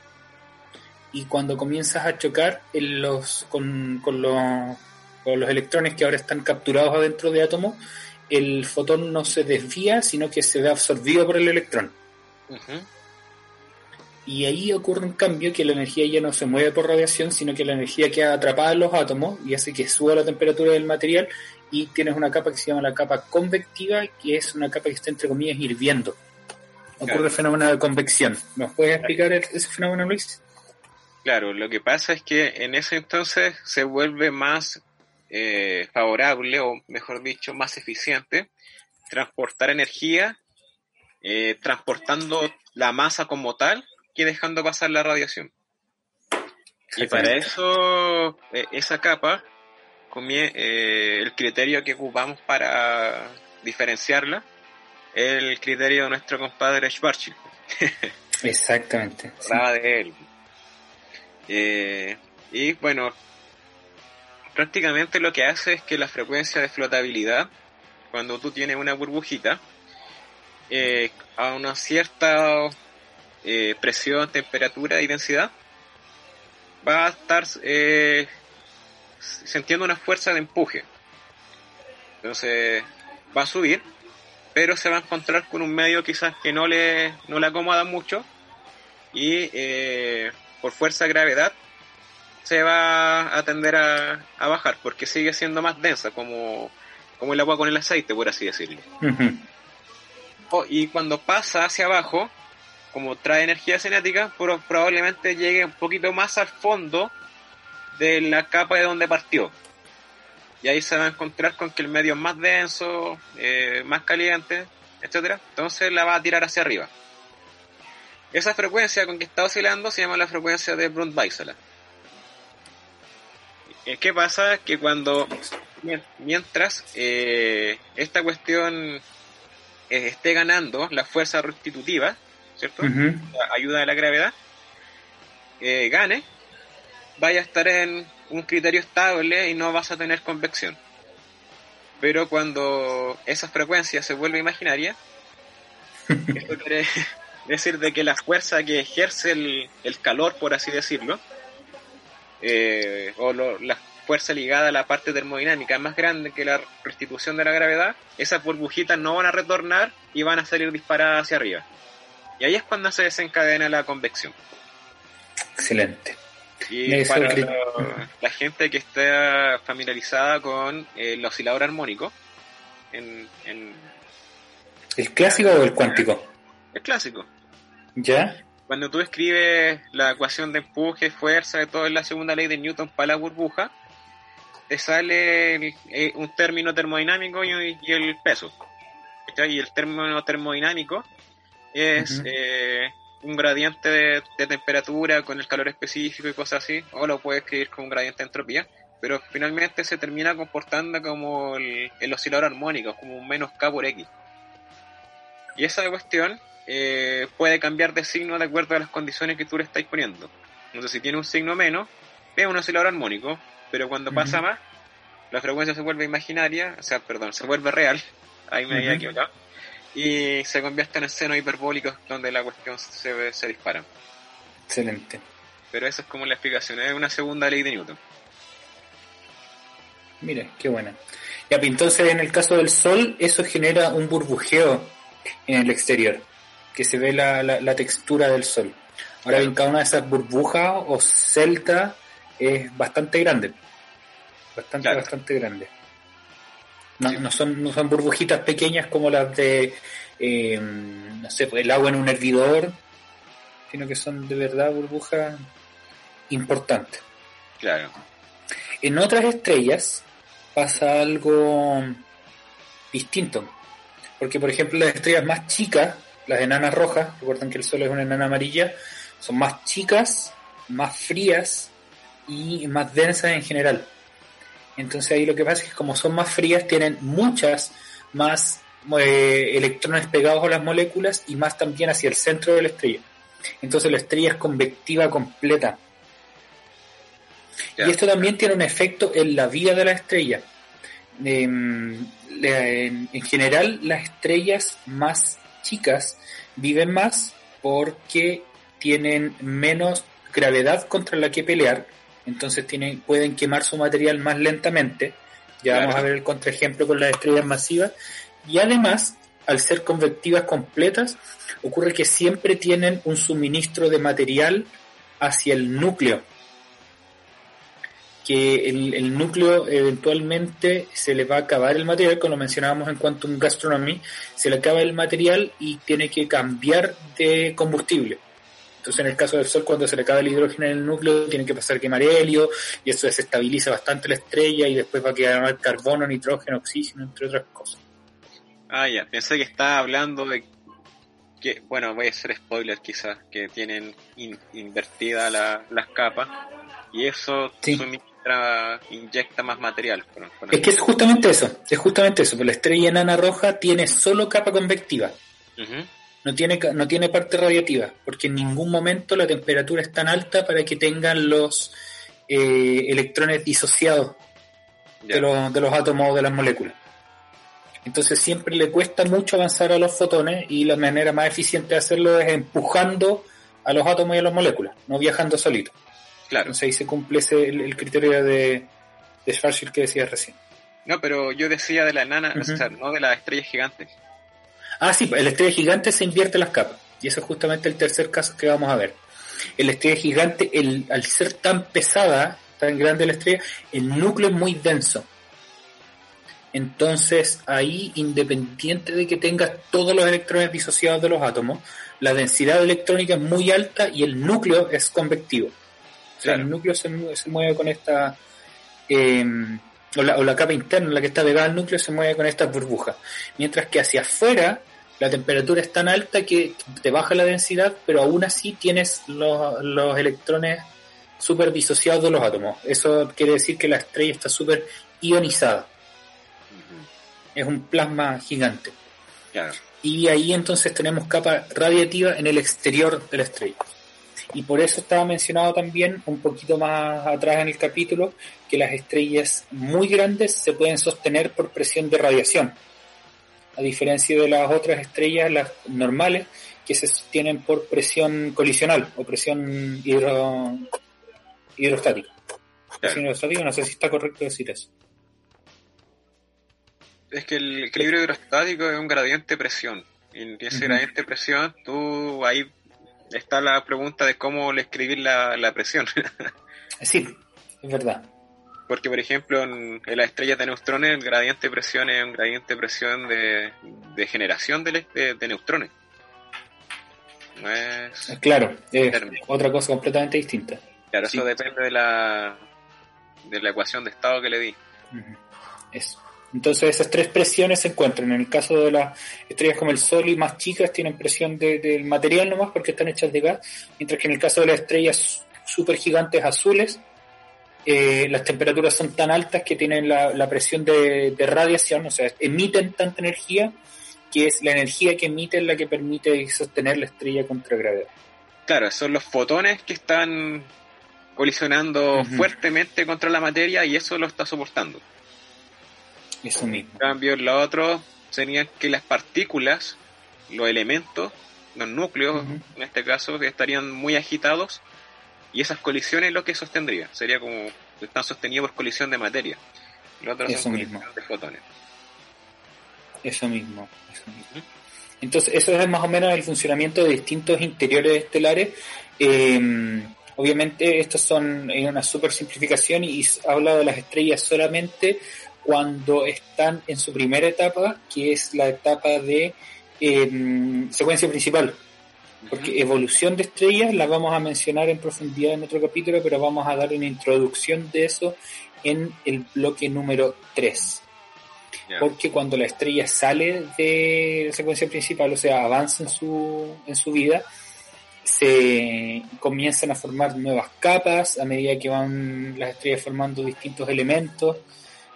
y cuando comienzas a chocar los, con, los electrones que ahora están capturados adentro de átomos, el fotón no se desvía, sino que se ve absorbido por el electrón. Y ahí ocurre un cambio que la energía ya no se mueve por radiación, sino que la energía queda atrapada en los átomos y hace que suba la temperatura del material y tienes una capa que se llama la capa convectiva, que es una capa que está entre comillas hirviendo. Ocurre el fenómeno de convección. ¿Nos puedes explicar ese fenómeno, Luis? Claro, lo que pasa es que en ese entonces se vuelve más eh, favorable, o mejor dicho, más eficiente, transportar energía, eh, transportando la masa como tal que dejando pasar la radiación. Y para eso, eh, esa capa, eh, el criterio que ocupamos para diferenciarla, es el criterio de nuestro compadre Schwarzschild. <laughs> Exactamente. de él. Eh, y bueno, prácticamente lo que hace es que la frecuencia de flotabilidad, cuando tú tienes una burbujita, a una cierta eh, presión, temperatura y densidad, va a estar eh, sintiendo una fuerza de empuje. Entonces va a subir, pero se va a encontrar con un medio quizás que no le, no le acomoda mucho y eh, por fuerza de gravedad se va a tender a, bajar porque sigue siendo más densa como, como el agua con el aceite, por así decirlo. Oh, y cuando pasa hacia abajo, como trae energía cinética, probablemente llegue un poquito más al fondo de la capa de donde partió. Y ahí se va a encontrar con que el medio es más denso, eh, más caliente, etcétera. Entonces la va a tirar hacia arriba. Esa frecuencia con que está oscilando se llama la frecuencia de Brunt-Weissela. ¿Qué pasa? Que cuando, mientras eh, esta cuestión eh, esté ganando la fuerza restitutiva, ¿cierto? ayuda de la gravedad, eh, gane, vaya a estar en un criterio estable y no vas a tener convección. Pero cuando esa frecuencia se vuelve imaginaria, <laughs> esto quiere <laughs> decir de que la fuerza que ejerce el, calor, por así decirlo, eh, o la fuerza ligada a la parte termodinámica es más grande que la restitución de la gravedad, esas burbujitas no van a retornar y van a salir disparadas hacia arriba. Y ahí es cuando se desencadena la convección. Excelente. Y para la, gente que está familiarizada con el oscilador armónico, en, ¿el clásico o el cuántico? El clásico. ¿Ya? Cuando tú escribes la ecuación de empuje, fuerza, de todo en la segunda ley de Newton para la burbuja, te sale eh, un término termodinámico y, y el peso. Y el término termodinámico es eh, un gradiente de, temperatura con el calor específico y cosas así, o lo puedes escribir con un gradiente de entropía, pero finalmente se termina comportando como el, oscilador armónico, como un menos K por X. Y esa cuestión eh, puede cambiar de signo de acuerdo a las condiciones que tú le estás poniendo. Entonces, si tiene un signo menos, es un oscilador armónico, pero cuando pasa más, la frecuencia se vuelve imaginaria, o sea, perdón, se vuelve real. Ahí me había equivocado y se convierte en seno hiperbólicos donde la cuestión se, se dispara. Excelente. Pero esa es como la explicación, es una segunda ley de Newton. Mira, qué buena. Ya, pues, entonces en el caso del Sol, eso genera un burbujeo en el exterior, que se ve la, la, textura del Sol. Ahora bien, cada una de esas burbujas o celtas es bastante grande. Bastante, bastante grande. No, son, no son burbujitas pequeñas como las de, eh, no sé, el agua en un hervidor, sino que son de verdad burbujas importantes. Claro. En otras estrellas pasa algo distinto. Porque, por ejemplo, las estrellas más chicas, las enanas rojas, recuerden que el Sol es una enana amarilla, son más chicas, más frías y más densas en general. Entonces ahí lo que pasa es que como son más frías, tienen muchas más eh, electrones pegados a las moléculas y más también hacia el centro de la estrella. Entonces la estrella es convectiva completa. Y esto también tiene un efecto en la vida de la estrella. Em, en, en general, las estrellas más chicas viven más porque tienen menos gravedad contra la que pelear entonces tienen, pueden quemar su material más lentamente. Ya vamos a ver el contraejemplo con las estrellas masivas. Y además, al ser convectivas completas, ocurre que siempre tienen un suministro de material hacia el núcleo. Que el, núcleo eventualmente se le va a acabar el material, como mencionábamos en Quantum Gastronomy, se le acaba el material y tiene que cambiar de combustible. Entonces, en el caso del Sol, cuando se le acaba el hidrógeno en el núcleo, tiene que pasar a quemar helio y eso desestabiliza bastante la estrella y después va a quedar carbono, nitrógeno, oxígeno, entre otras cosas. Ah, ya, pensé que estaba hablando de que, bueno, voy a hacer spoiler quizás, que tienen invertida las capas y eso suministra, inyecta más material. es que es justamente eso, es justamente eso, pero la estrella enana roja tiene solo capa convectiva no tiene, no tiene parte radiativa, porque en ningún momento la temperatura es tan alta para que tengan los eh, electrones disociados de los, de los átomos o de las moléculas. Entonces siempre le cuesta mucho avanzar a los fotones y la manera más eficiente de hacerlo es empujando a los átomos y a las moléculas, no viajando solito. Claro. Entonces ahí se cumple ese, el, criterio de, de Schwarzschild que decía recién. No, pero yo decía de la enana, o sea, no de las estrellas gigantes. Ah, sí, el estrella gigante se invierte las capas. Y eso es justamente el tercer caso que vamos a ver. El estrella gigante, el, al ser tan pesada, tan grande la estrella, el núcleo es muy denso. Entonces, ahí, independiente de que tengas todos los electrones disociados de los átomos, la densidad electrónica es muy alta y el núcleo es convectivo. O sea, el núcleo se, mueve con esta... Eh, o la, capa interna, la que está pegada al núcleo, se mueve con estas burbujas. Mientras que hacia afuera la temperatura es tan alta que te baja la densidad, pero aún así tienes los, electrones súper disociados de los átomos. Eso quiere decir que la estrella está súper ionizada. Es un plasma gigante. Y ahí entonces tenemos capa radiativa en el exterior de la estrella. Y por eso estaba mencionado también un poquito más atrás en el capítulo que las estrellas muy grandes se pueden sostener por presión de radiación, a diferencia de las otras estrellas, las normales, que se sostienen por presión colisional o presión hidrostática. Presión hidrostática, no sé si está correcto decir eso. Es que el equilibrio hidrostático es un gradiente de presión. Y ese gradiente de presión, tú ahí está la pregunta de cómo le escribir la, la presión. <laughs> sí, es verdad. Porque, por ejemplo, en, las estrellas de neutrones, el gradiente de presión es un gradiente de presión de, generación de, de, neutrones. No es. Claro, es otra cosa completamente distinta. Claro, eso depende de la, de la ecuación de estado que le di. Eso. Entonces esas tres presiones se encuentran. En el caso de las estrellas como el Sol y más chicas tienen presión del material nomás porque están hechas de gas, mientras que en el caso de las estrellas super gigantes azules, eh, las temperaturas son tan altas que tienen la, presión de, radiación, o sea, emiten tanta energía que es la energía que emiten la que permite sostener la estrella contra gravedad. Claro, son los fotones que están colisionando fuertemente contra la materia y eso lo está soportando. Eso mismo. En cambio, lo otro sería que las partículas, los elementos, los núcleos, en este caso, estarían muy agitados y esas colisiones lo que sostendría. Sería como, están sostenidos por colisión de materia. Lo otro eso son mismo. de fotones. Eso mismo. Entonces, eso es más o menos el funcionamiento de distintos interiores estelares. Eh, obviamente, estos son en una super simplificación y habla de las estrellas solamente cuando están en su primera etapa, que es la etapa de em, secuencia principal. Porque evolución de estrellas la vamos a mencionar en profundidad en otro capítulo, pero vamos a dar una introducción de eso en el bloque número 3. Porque cuando la estrella sale de la secuencia principal, o sea, avanza en su, en su vida, se comienzan a formar nuevas capas a medida que van las estrellas formando distintos elementos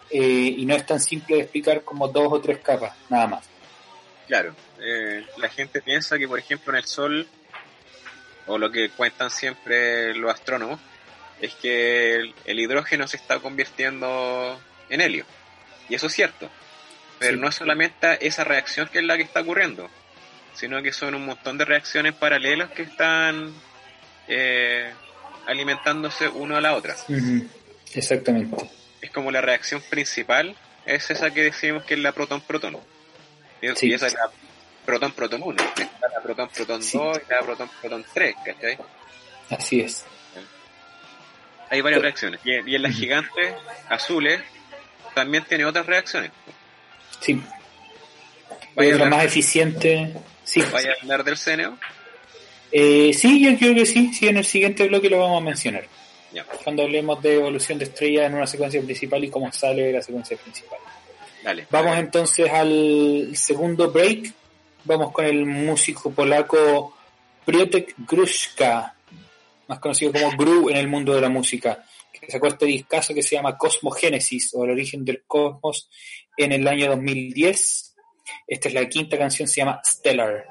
eh, y no es tan simple de explicar como dos o tres capas, nada más. Claro, eh, la gente piensa que por ejemplo en el Sol, o lo que cuentan siempre los astrónomos, es que el, hidrógeno se está convirtiendo en helio. Y eso es cierto. Pero no es solamente esa reacción que es la que está ocurriendo, sino que son un montón de reacciones paralelas que están eh, alimentándose uno a la otra. Exactamente. Es como la reacción principal, es esa que decimos que es la protón-protón. Y esa es la protón-protón 1, la protón-protón 2 y la protón-protón 3, ¿cachai? Así es. Hay varias reacciones. Y, en las gigantes azules también tiene otras reacciones. Sí. Vaya la más eficiente. Sí. ¿Vaya a hablar del CNO? Eh, sí, yo creo que sí. Sí, en el siguiente bloque lo vamos a mencionar. Cuando hablemos de evolución de estrella en una secuencia principal y cómo sale la secuencia principal. Vamos entonces al segundo break. Vamos con el músico polaco Priotek Gruszka, más conocido como Gru en el mundo de la música, que sacó este discazo que se llama Cosmogénesis o el origen del cosmos en el año 2010. Esta es la quinta canción, se llama Stellar.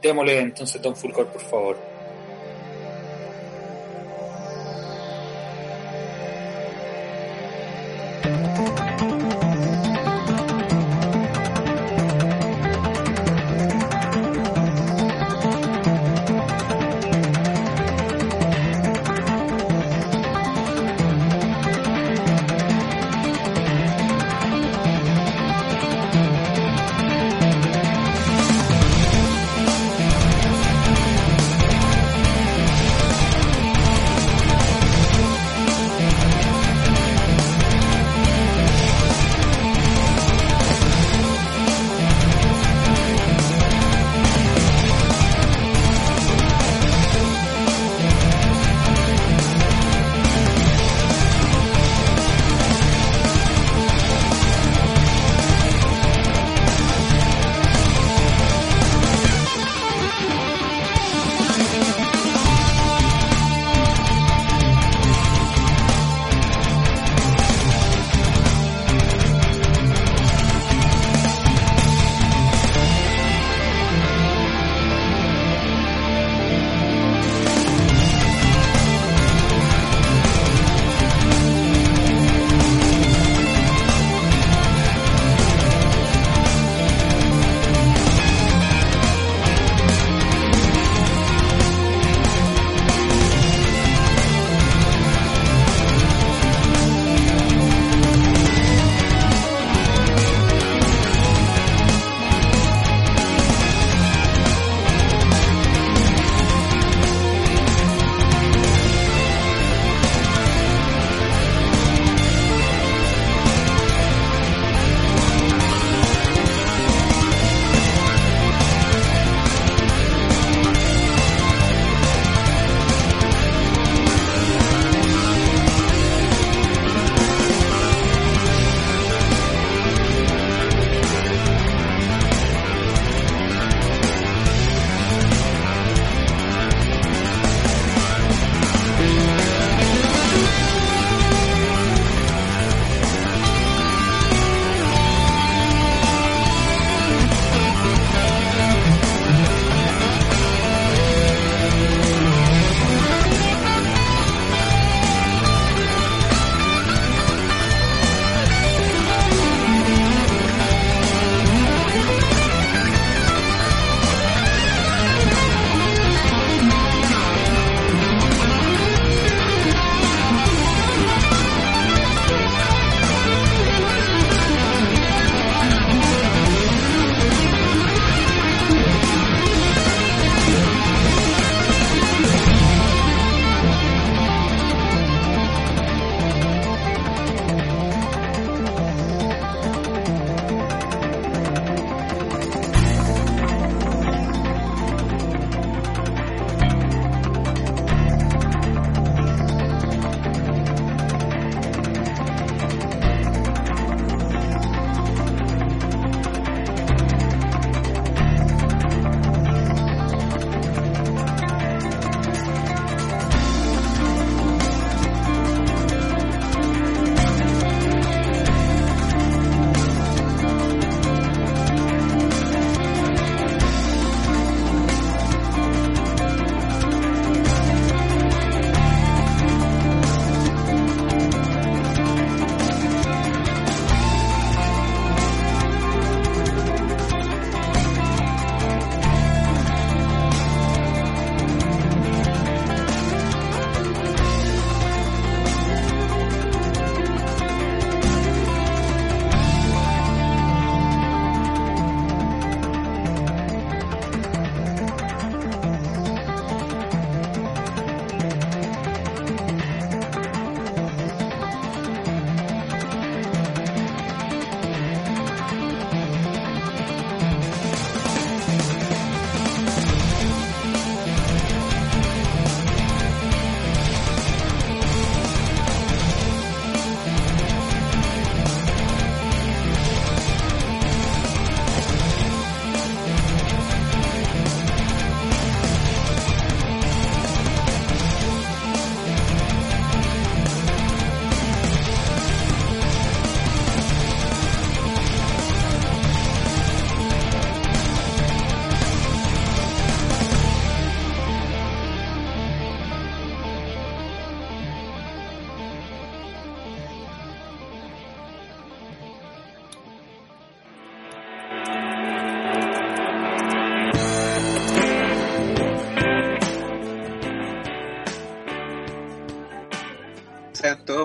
Démosle entonces Tom Fulcor, por favor.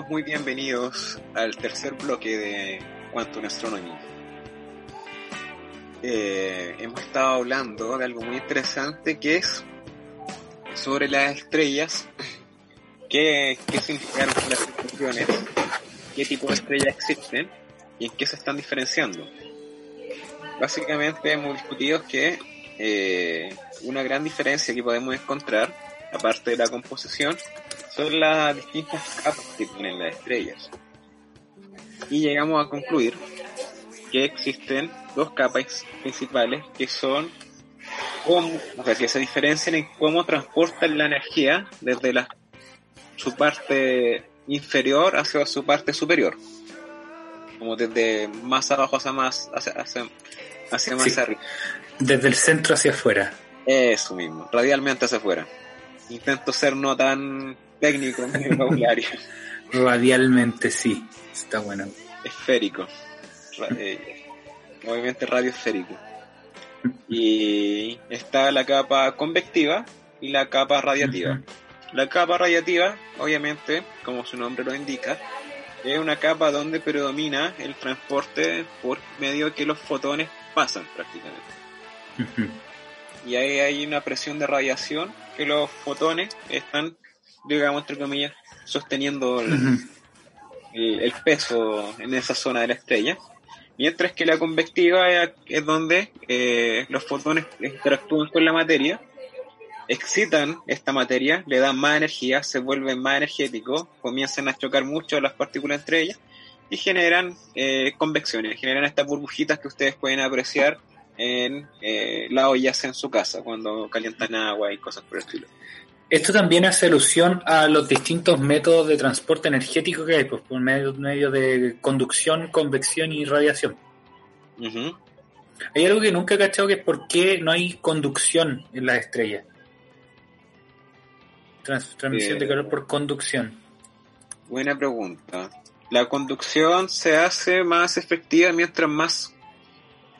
Muy bienvenidos al tercer bloque de Quantum Astronomy. Eh, hemos estado hablando de algo muy interesante que es sobre las estrellas, qué, qué las situaciones, qué tipo de estrellas existen y en qué se están diferenciando. Básicamente hemos discutido que eh, una gran diferencia que podemos encontrar, aparte de la composición, son las distintas capas que tienen las estrellas. Y llegamos a concluir que existen dos capas principales que son cómo, o sea, que se diferencian en cómo transportan la energía desde la, su parte inferior hacia su parte superior. Como desde más abajo hacia más, hacia, hacia, más arriba. Desde el centro hacia afuera. Eso mismo, radialmente hacia afuera. Intento ser no tan técnico en vocabulario. <laughs> Radialmente, sí. Está bueno. Esférico. Eh, movimiento radiosférico. Y está la capa convectiva y la capa radiativa. La capa radiativa, obviamente, como su nombre lo indica, es una capa donde predomina el transporte por medio que los fotones pasan prácticamente. Y ahí hay una presión de radiación que los fotones están, digamos, entre comillas, sosteniendo el, peso en esa zona de la estrella. Mientras que la convectiva es, donde eh, los fotones interactúan con la materia, excitan esta materia, le dan más energía, se vuelven más energéticos, comienzan a chocar mucho las partículas entre ellas y generan eh, convecciones, generan estas burbujitas que ustedes pueden apreciar en eh, las ollas en su casa cuando calientan agua y cosas por el estilo. Esto también hace alusión a los distintos métodos de transporte energético que hay, pues, por medio, medio de conducción, convección y radiación. Hay algo que nunca he cachado que es por qué no hay conducción en las estrellas. transmisión de eh, calor por conducción. Buena pregunta. La conducción se hace más efectiva mientras más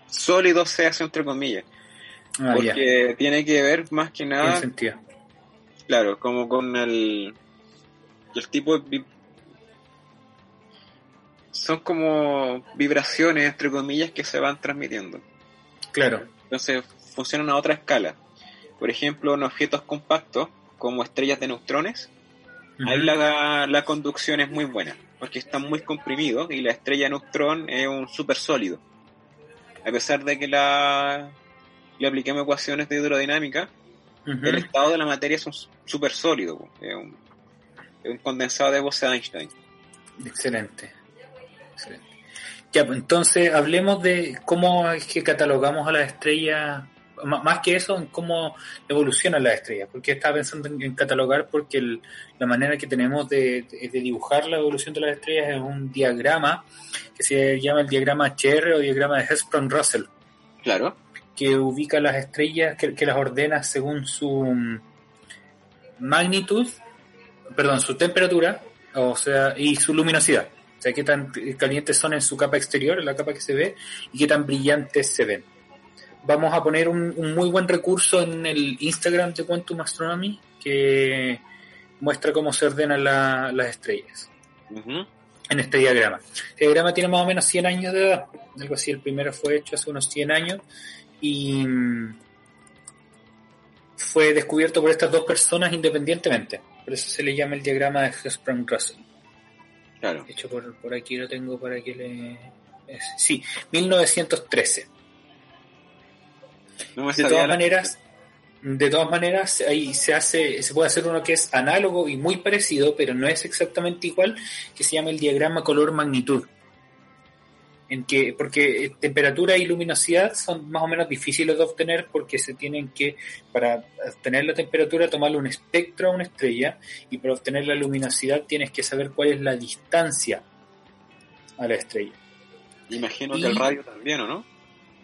sólido se hace, entre comillas. Ah, porque tiene que ver más que nada. Claro, como con el, el tipo de... Son como vibraciones, entre comillas, que se van transmitiendo. Claro. Entonces funcionan a otra escala. Por ejemplo, en objetos compactos, como estrellas de neutrones, ahí la, la, conducción es muy buena, porque están muy comprimidos y la estrella de neutrón es un súper sólido. A pesar de que la, le apliquemos ecuaciones de hidrodinámica, el estado de la materia es un súper sólido, es un, condensado de Bose-Einstein. Excelente. Ya, pues entonces hablemos de cómo es que catalogamos a las estrellas, más que eso, en cómo evolucionan las estrellas, porque estaba pensando en, catalogar porque la manera que tenemos de, dibujar la evolución de las estrellas es un diagrama que se llama el diagrama HR o diagrama de Hesprong-Russell. Claro que ubica las estrellas, que, las ordena según su magnitud, perdón, su temperatura, o sea, y su luminosidad. O sea, qué tan calientes son en su capa exterior, en la capa que se ve, y qué tan brillantes se ven. Vamos a poner un, muy buen recurso en el Instagram de Quantum Astronomy que muestra cómo se ordenan las estrellas. En este diagrama. El diagrama tiene más o menos 100 años de edad. Algo así, el primero fue hecho hace unos 100 años y fue descubierto por estas dos personas independientemente. Por eso se le llama el diagrama de Hesprong-Russell. Claro. De hecho, por, por, aquí lo tengo para que le... sí, 1913. de todas maneras, de todas maneras, ahí se hace, se puede hacer uno que es análogo y muy parecido, pero no es exactamente igual, que se llama el diagrama color magnitud en que porque eh, temperatura y luminosidad son más o menos difíciles de obtener porque se tienen que para obtener la temperatura tomarle un espectro a una estrella y para obtener la luminosidad tienes que saber cuál es la distancia a la estrella. Imagino que el radio también, ¿o no?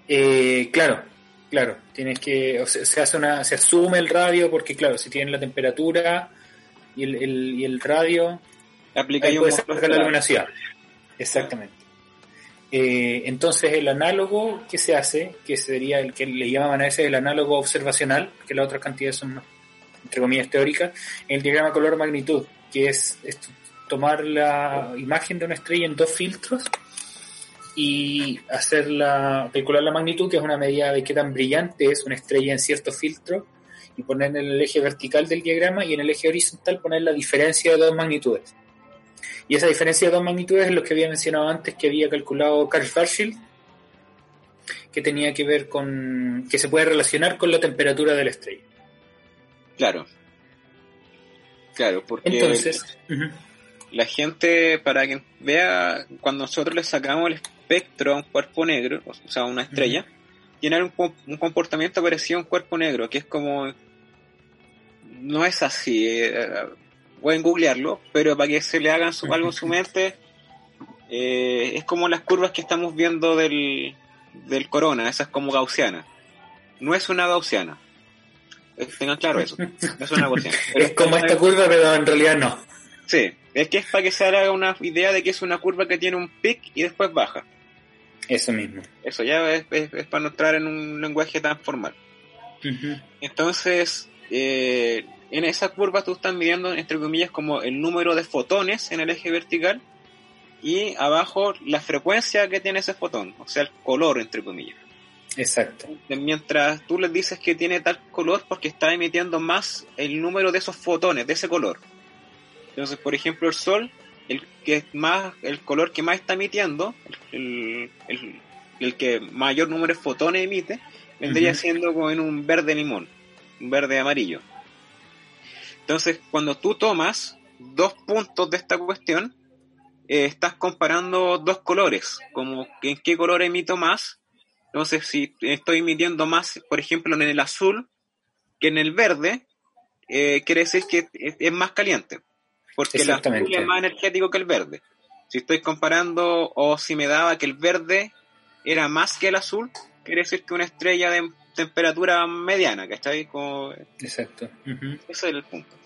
Eh, claro, claro, tienes que se hace una se asume el radio porque claro, si tienen la temperatura y el, el, y el radio aplica ahí la luminosidad. Exactamente. Eh, entonces el análogo que se hace, que sería el que le llamaban a ese el análogo observacional, que las otras cantidades son entre comillas teóricas, el diagrama color magnitud, que es, tomar la imagen de una estrella en dos filtros y hacer la, calcular la magnitud, que es una medida de qué tan brillante es una estrella en cierto filtro, y poner en el eje vertical del diagrama y en el eje horizontal poner la diferencia de dos magnitudes. Y esa diferencia de dos magnitudes es lo que había mencionado antes que había calculado Carl Schwarzschild, que tenía que ver con que se puede relacionar con la temperatura de la estrella. Claro. Claro, porque Entonces, la gente, para que vea, cuando nosotros le sacamos el espectro a un cuerpo negro, o sea, una estrella, tiene un, un, comportamiento parecido a un cuerpo negro, que es como... No es así, eh, pueden googlearlo, pero para que se le hagan su, algo en su mente, eh, es como las curvas que estamos viendo del, del corona, esa es como gaussiana. No es una gaussiana. Tengan claro eso. No es una gaussiana. <laughs> es como esta curva, pero en realidad no. Sí, es que es para que se haga una idea de que es una curva que tiene un pic y después baja. Eso mismo. Eso ya es, para no entrar en un lenguaje tan formal. Entonces, eh, en esa curva tú estás midiendo, entre comillas, como el número de fotones en el eje vertical y abajo la frecuencia que tiene ese fotón, o sea, el color, entre comillas. Exacto. Mientras tú les dices que tiene tal color porque está emitiendo más el número de esos fotones, de ese color. Entonces, por ejemplo, el sol, el que es más, el color que más está emitiendo, el, que mayor número de fotones emite, vendría siendo como en un verde limón, un verde amarillo. Entonces, cuando tú tomas dos puntos de esta cuestión, eh, estás comparando dos colores, como en qué color emito más. Entonces, si estoy emitiendo más, por ejemplo, en el azul que en el verde, eh, quiere decir que es, más caliente, porque el azul es más energético que el verde. Si estoy comparando, o si me daba que el verde era más que el azul, quiere decir que una estrella de temperatura mediana, ¿cachai? Como... Exacto. Ese es el punto.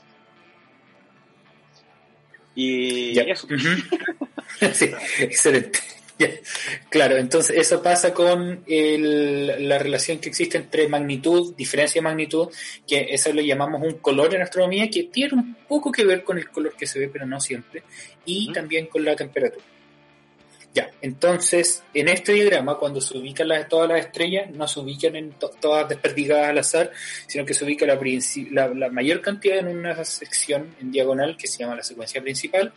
Y eso. <laughs> sí, excelente. Claro, entonces eso pasa con el, la relación que existe entre magnitud, diferencia de magnitud, que eso lo llamamos un color en astronomía, que tiene un poco que ver con el color que se ve, pero no siempre, y también con la temperatura. Ya, entonces, en este diagrama, cuando se ubican las, todas las estrellas, no se ubican en todas desperdigadas al azar, sino que se ubica la, la, mayor cantidad en una sección en diagonal que se llama la secuencia principal,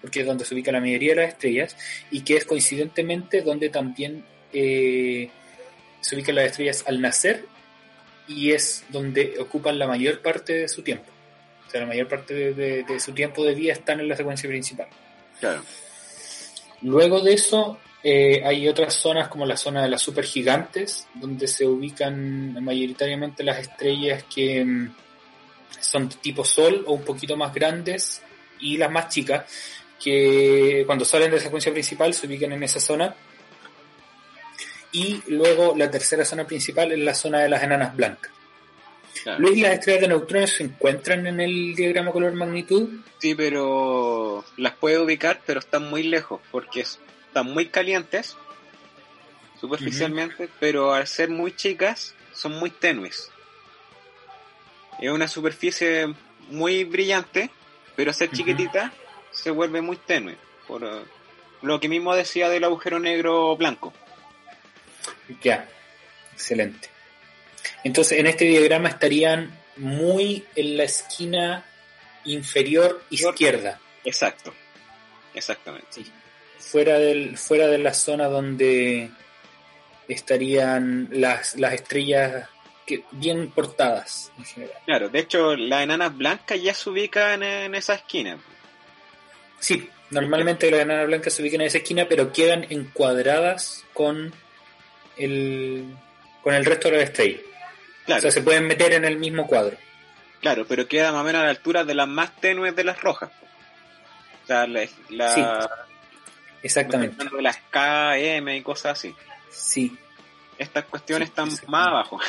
porque es donde se ubica la mayoría de las estrellas, y que es coincidentemente donde también eh, se ubican las estrellas al nacer y es donde ocupan la mayor parte de su tiempo. O sea, la mayor parte de, su tiempo de vida están en la secuencia principal. Claro. Luego de eso eh, hay otras zonas como la zona de las supergigantes, donde se ubican mayoritariamente las estrellas que mm, son tipo Sol o un poquito más grandes y las más chicas, que cuando salen de la secuencia principal se ubican en esa zona. Y luego la tercera zona principal es la zona de las enanas blancas. Luego las estrellas de neutrones se encuentran en el diagrama color magnitud. Sí, pero las puede ubicar, pero están muy lejos, porque están muy calientes superficialmente, pero al ser muy chicas son muy tenues. Es una superficie muy brillante, pero al ser chiquitita se vuelve muy tenue. Por uh, lo que mismo decía del agujero negro blanco. Ya, excelente. Entonces, en este diagrama estarían muy en la esquina inferior izquierda. Exacto, exactamente. Sí. Fuera, del, fuera de la zona donde estarían las, las estrellas que, bien portadas en general. Claro, de hecho, la enana blanca ya se ubica en, esa esquina. Sí, normalmente la enana blanca se ubica en esa esquina, pero quedan encuadradas con el, con el resto de las estrellas. O sea, se pueden meter en el mismo cuadro. Claro, pero queda más o menos a la altura de las más tenues de las rojas. O sea, la, sí, exactamente. De las KM y cosas así. Sí. Estas cuestiones están más abajo.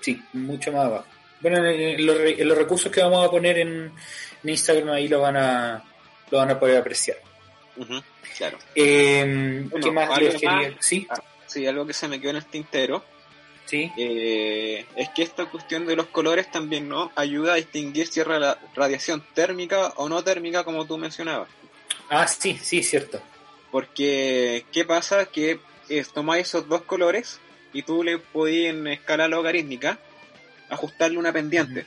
sí, mucho más abajo. Bueno, en, los, recursos que vamos a poner en, Instagram ahí lo van a lo van a poder apreciar. claro. Eh, ¿Qué más les quería? ¿Sí? Ah, sí, algo que se me quedó en el tintero Sí. eh, es que esta cuestión de los colores también no ayuda a distinguir si es ra- radiación térmica o no térmica, como tú mencionabas. Ah, sí, sí, cierto. Porque, ¿qué pasa? Que es, tomáis esos dos colores y tú le podías en escala logarítmica ajustarle una pendiente.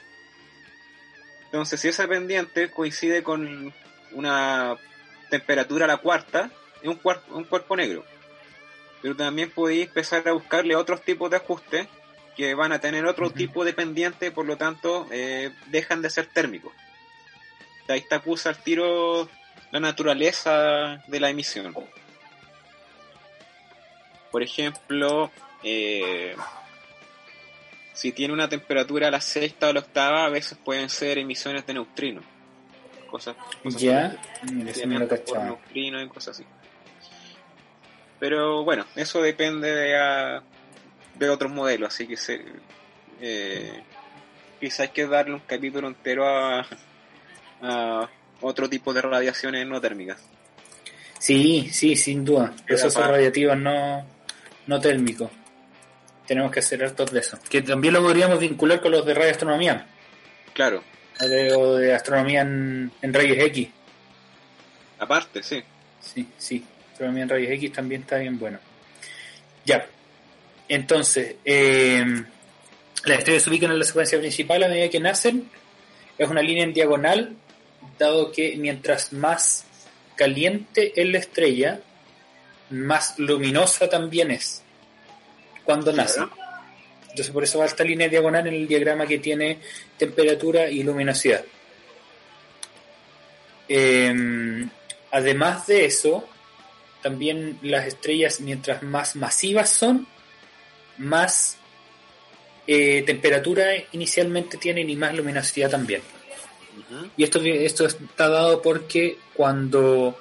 Entonces, si esa pendiente coincide con una temperatura a la cuarta, es un, un cuerpo negro. Pero también podéis empezar a buscarle otros tipos de ajustes que van a tener otro tipo de pendiente, por lo tanto, eh, dejan de ser térmicos. Ahí está acusa al tiro la naturaleza de la emisión. Por ejemplo, eh, si tiene una temperatura a la sexta o la octava, a veces pueden ser emisiones de neutrinos. Cosas, cosas Ya, cachaba. neutrinos y cosas así. Pero bueno, eso depende de, ah, de otros modelos, así que se, eh, quizás hay que darle un capítulo entero a, a otro tipo de radiaciones no térmicas. Sí, sí, sin duda. Procesos para- radiativos no, no térmicos. Tenemos que hacer hartos de eso. Que también lo podríamos vincular con los de radioastronomía. Claro, O de, o de astronomía en, en rayos X. aparte, sí. Sí, sí. Astronomía en rayos X también está bien bueno. Ya. Entonces, eh, las estrellas se ubican en la secuencia principal a medida que nacen. Es una línea en diagonal, dado que mientras más caliente es la estrella, más luminosa también es cuando nace. Entonces por eso va esta línea diagonal en el diagrama que tiene temperatura y luminosidad. Eh, además de eso, también las estrellas, mientras más masivas son, más eh, temperatura inicialmente tienen y más luminosidad también. Y esto, esto está dado porque cuando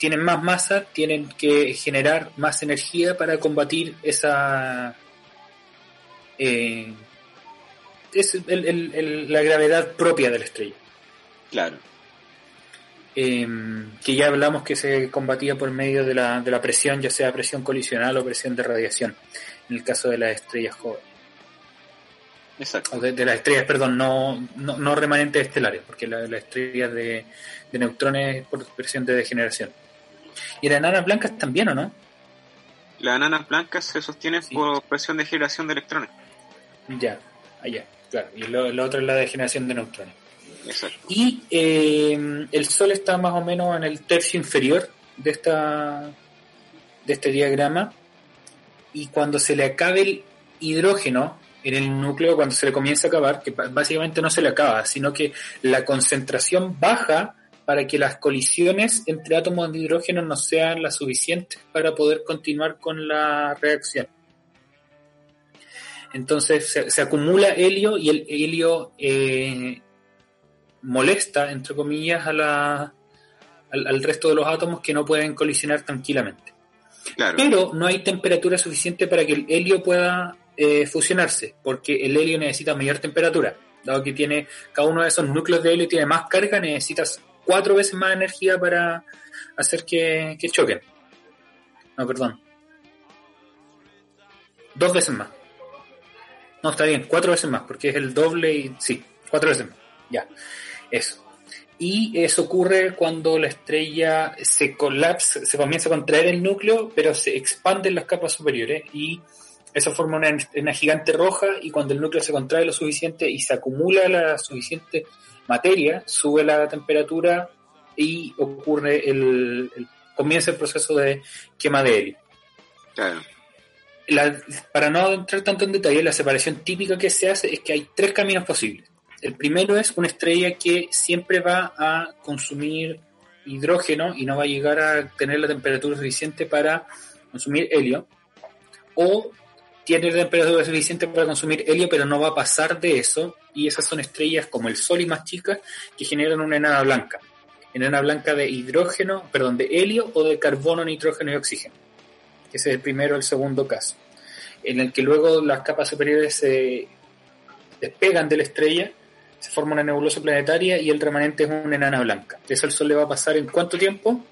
tienen más masa, tienen que generar más energía para combatir esa. eh, es el- el- el- la gravedad propia de la estrella. Claro, Eh, que ya hablamos que se combatía por medio de la, de la presión, ya sea presión colisional o presión de radiación, en el caso de las estrellas jóvenes. exacto. o de, de las estrellas, perdón, no, no, no remanentes estelares, porque la- las estrellas de, de neutrones es por presión de degeneración. Y las enanas blancas también, ¿o no? Las enanas blancas se sostienen Sí. por presión de generación de electrones. Ya, allá, claro. Y lo, la otra es la degeneración de neutrones. Y eh, el Sol está más o menos en el tercio inferior de esta de este diagrama y cuando se le acabe el hidrógeno en el núcleo, cuando se le comienza a acabar, que básicamente no se le acaba, sino que la concentración baja para que las colisiones entre átomos de hidrógeno no sean las suficientes para poder continuar con la reacción. Entonces se, se acumula helio y el helio eh, molesta, entre comillas, a la, al, al resto de los átomos que no pueden colisionar tranquilamente. Claro. Pero no hay temperatura suficiente para que el helio pueda eh, fusionarse, porque el helio necesita mayor temperatura. Dado que tiene cada uno de esos núcleos de helio tiene más carga, necesitas cuatro veces más energía para hacer que, que choquen. No, perdón. Dos veces más. No, está bien, cuatro veces más, porque es el doble y sí, cuatro veces más. Ya, eso. Y eso ocurre cuando la estrella se colapsa, se comienza a contraer el núcleo, pero se expande en las capas superiores y eso forma una, una gigante roja y cuando el núcleo se contrae lo suficiente y se acumula la suficiente materia, sube la temperatura y ocurre el, el comienza el proceso de quema de helio. Claro. La- para no entrar tanto en detalle, la separación típica que se hace es que hay tres caminos posibles. El primero es una estrella que siempre va a consumir hidrógeno y no va a llegar a tener la temperatura suficiente para consumir helio. O tiene la temperatura suficiente para consumir helio, pero no va a pasar de eso. Y esas son estrellas como el Sol y más chicas que generan una enana blanca. Enana blanca de hidrógeno, perdón, de helio o de carbono, nitrógeno y oxígeno. Ese es el primero el segundo caso. En el que luego las capas superiores se despegan de la estrella, se forma una nebulosa planetaria y el remanente es una enana blanca. Eso al Sol le va a pasar en cuánto tiempo?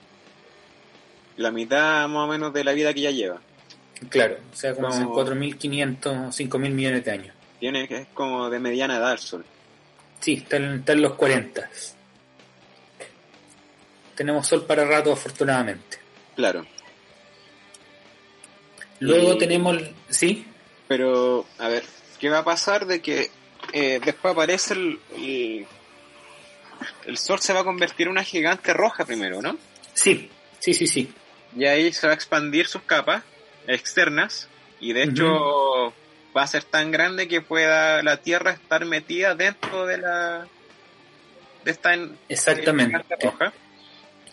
La mitad más o menos de la vida que ya lleva. Claro, o sea, como, como 4.500, 5.000 millones de años. Tiene que es como de mediana edad el Sol. Sí, está en, está en los 40. Tenemos Sol para rato, afortunadamente. Claro. Luego Y- tenemos, ¿sí? Pero, a ver, ¿qué va a pasar de que eh, después aparece el, el, el Sol se va a convertir en una gigante roja primero, ¿no? Sí, sí, sí, sí. Y ahí se va a expandir sus capas externas y de hecho va a ser tan grande que pueda la Tierra estar metida dentro de la de esta en- Exactamente. gigante roja.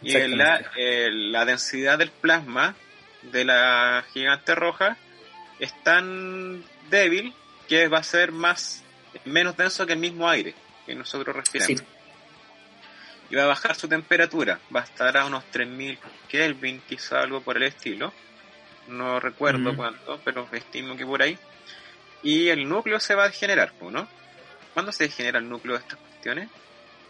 Y Exactamente. la, eh, la densidad del plasma de la gigante roja es tan débil que va a ser más menos denso que el mismo aire que nosotros respiramos. Sí, Y va a bajar su temperatura, va a estar a unos 3000 Kelvin, quizá algo por el estilo. No recuerdo cuánto, pero estimo que por ahí. Y el núcleo se va a degenerar, ¿no? ¿Cuándo se degenera el núcleo de estas cuestiones?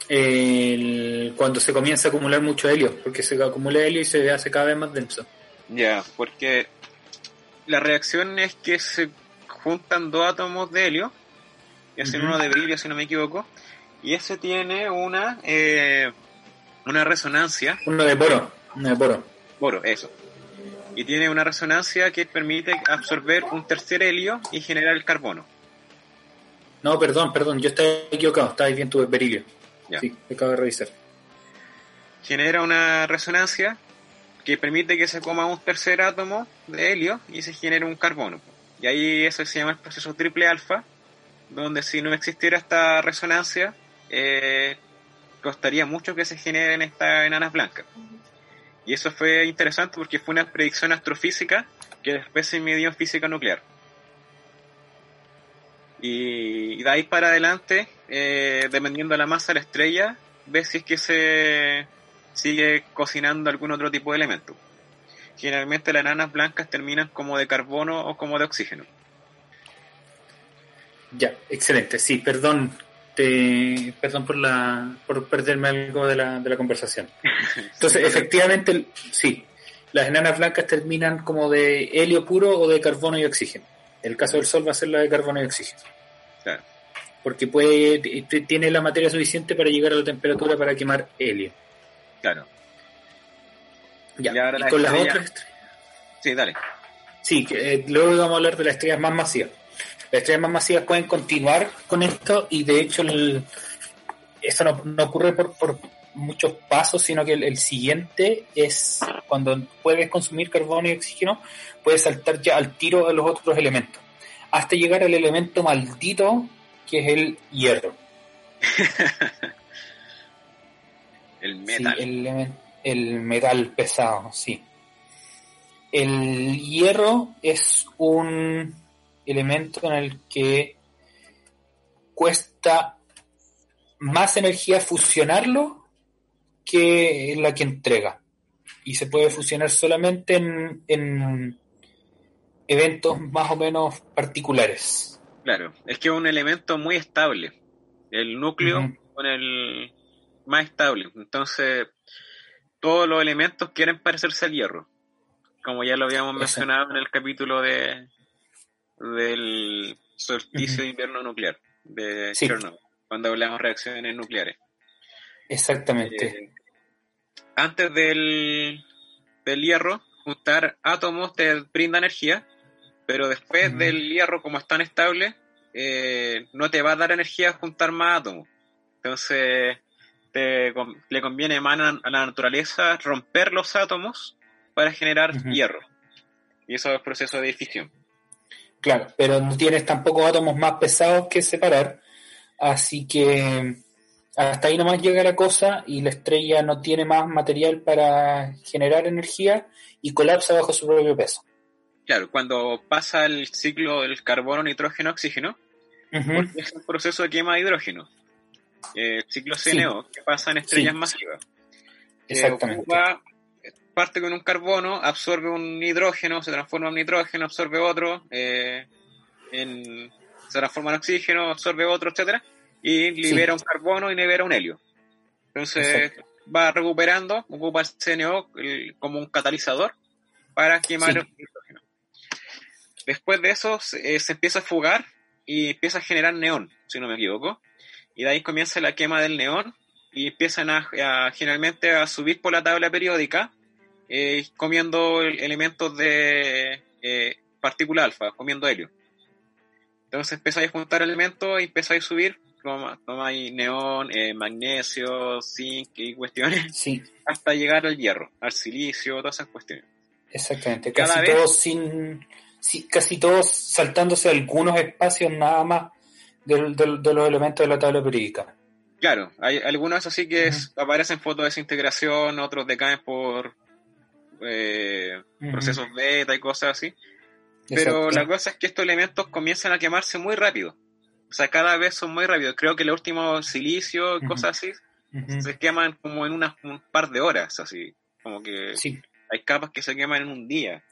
El- cuando se comienza a acumular mucho helio, porque se acumula helio y se hace cada vez más denso. Ya, porque la reacción es que se juntan dos átomos de helio, hacen Ujú. uno de brillo, si no me equivoco, y ese tiene una, eh, una resonancia, Uno de poro, uno de poro. boro, eso, y tiene una resonancia que permite absorber un tercer helio y generar el carbono. No, perdón, perdón, yo estaba equivocado, estaba bien tu berilio. Ya. Sí, acabo de revisar. Genera una resonancia que permite que se coma un tercer átomo de helio y se genere un carbono. Y ahí eso se llama el proceso triple alfa, donde si no existiera esta resonancia, eh, costaría mucho que se generen estas enanas blancas. Y eso fue interesante porque fue una predicción astrofísica que después se midió en física nuclear. Y, de ahí para adelante, eh, dependiendo de la masa de la estrella, ves si es que se sigue cocinando algún otro tipo de elemento. Generalmente las enanas blancas terminan como de carbono o como de oxígeno. Ya, excelente. Sí, perdón, te, perdón por la, por perderme algo de la, de la conversación. <laughs> Entonces, efectivamente, el- sí, las enanas blancas terminan como de helio puro o de carbono y oxígeno. El caso del Sol va a ser la de carbono y oxígeno, Claro. porque puede, tiene la materia suficiente para llegar a la temperatura para quemar helio. Claro. Ya, Y ahora y la con las otras estrellas. Sí, dale. Sí, que, eh, luego vamos a hablar de las estrellas más masivas. Las estrellas más masivas pueden continuar con esto y de hecho el, eso no, no ocurre por, por muchos pasos, sino que el, el siguiente es cuando puedes consumir carbono y oxígeno, puedes saltar ya al tiro a los otros elementos, hasta llegar al elemento maldito que es el hierro. <laughs> El Sí, metal. el, elemen- el metal pesado, sí. El hierro es un elemento en el que cuesta más energía fusionarlo que la que entrega. Y se puede fusionar solamente en, en eventos más o menos particulares. Claro. Es que es un elemento muy estable. El núcleo Ujú. con el más estable. Entonces, todos los elementos quieren parecerse al hierro. Como ya lo habíamos mencionado en el capítulo de del solsticio de invierno nuclear de Sí. Chernobyl, cuando hablamos de reacciones nucleares. Exactamente. Eh, antes del, del hierro, juntar átomos te brinda energía, pero después del hierro, como es tan estable, eh, no te va a dar energía juntar más átomos. Entonces, te le conviene más a la naturaleza romper los átomos para generar hierro. Y eso es proceso de fisión. Claro, pero no tienes tampoco átomos más pesados que separar, así que hasta ahí nomás llega la cosa y la estrella no tiene más material para generar energía y colapsa bajo su propio peso. Claro, cuando pasa el ciclo del carbono, nitrógeno, oxígeno, porque es un proceso de quema de hidrógeno. Eh, el ciclo Sí. CNO, que pasa en estrellas Sí. masivas. Que Exactamente. ocupa- parte con un carbono, absorbe un hidrógeno, se transforma en nitrógeno, absorbe otro, eh, en- se transforma en oxígeno, absorbe otro, etcétera, y libera un carbono y libera un helio. Entonces Exacto. va recuperando, ocupa el CNO el- como un catalizador para quemar Sí. el hidrógeno. Después de eso se, se empieza a fugar y empieza a generar neón, si no me equivoco. Y de ahí comienza la quema del neón y empiezan a, a generalmente a subir por la tabla periódica eh, comiendo elementos de eh, partícula alfa, comiendo helio. Entonces empezáis a juntar elementos y empezáis a subir, hay neón, eh, magnesio, zinc y cuestiones, <laughs> Sí, hasta llegar al hierro, al silicio, todas esas cuestiones. exactamente. Cada Casi vez- todos sin, sí, casi todos saltándose algunos espacios nada más del- de los elementos de la tabla periódica. Claro, hay algunos así que Ujú. es- aparecen fotodesintegración, otros decaen por eh, procesos beta y cosas así. Pero Exacto. la cosa es que estos elementos comienzan a quemarse muy rápido. O sea, cada vez son muy rápidos. Creo que el último silicio, Ujú. cosas así, se queman como en unas, un par de horas, así. Como que Sí, hay capas que se queman en un día.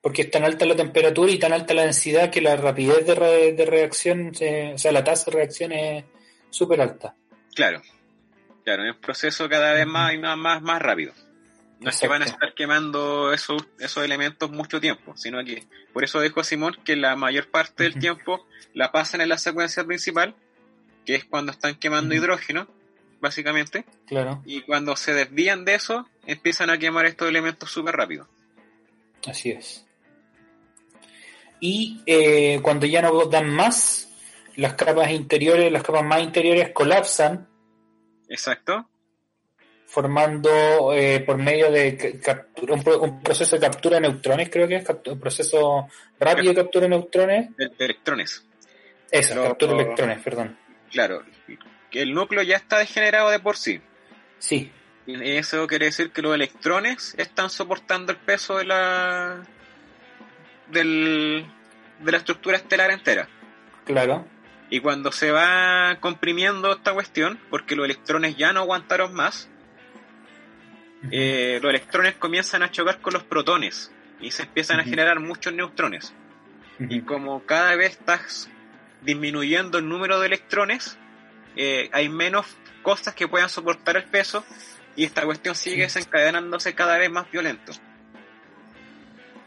porque es tan alta la temperatura y tan alta la densidad que la rapidez de, re- de reacción, eh, o sea, la tasa de reacción es súper alta. Claro, claro, es un proceso cada vez más y más, más, más rápido. No es que van a estar quemando esos, esos elementos mucho dijo sino que por eso dijo Simón que la mayor parte del tiempo la pasan en la secuencia principal, que es cuando están quemando hidrógeno, básicamente, Claro, y cuando se desvían de eso, empiezan a quemar estos elementos súper rápido. así es. Y eh, cuando ya no dan más, las capas interiores, las capas más interiores colapsan. Exacto, formando eh, por medio de captura, un, pro- un proceso de captura de neutrones, creo que es un proceso rápido de captura de neutrones. de, de electrones. Eso, Lo- captura de electrones, perdón. Claro, que el núcleo ya está degenerado de por sí. Sí, Y eso quiere decir que los electrones están soportando el peso de la del, de la estructura estelar entera. claro. Y cuando se va comprimiendo esta cuestión, porque los electrones ya no aguantaron más, eh, los electrones comienzan a chocar con los protones y se empiezan a generar muchos neutrones. Y como cada vez estás disminuyendo el número de electrones, eh, hay menos cosas que puedan soportar el peso y esta cuestión sigue desencadenándose cada vez más violento.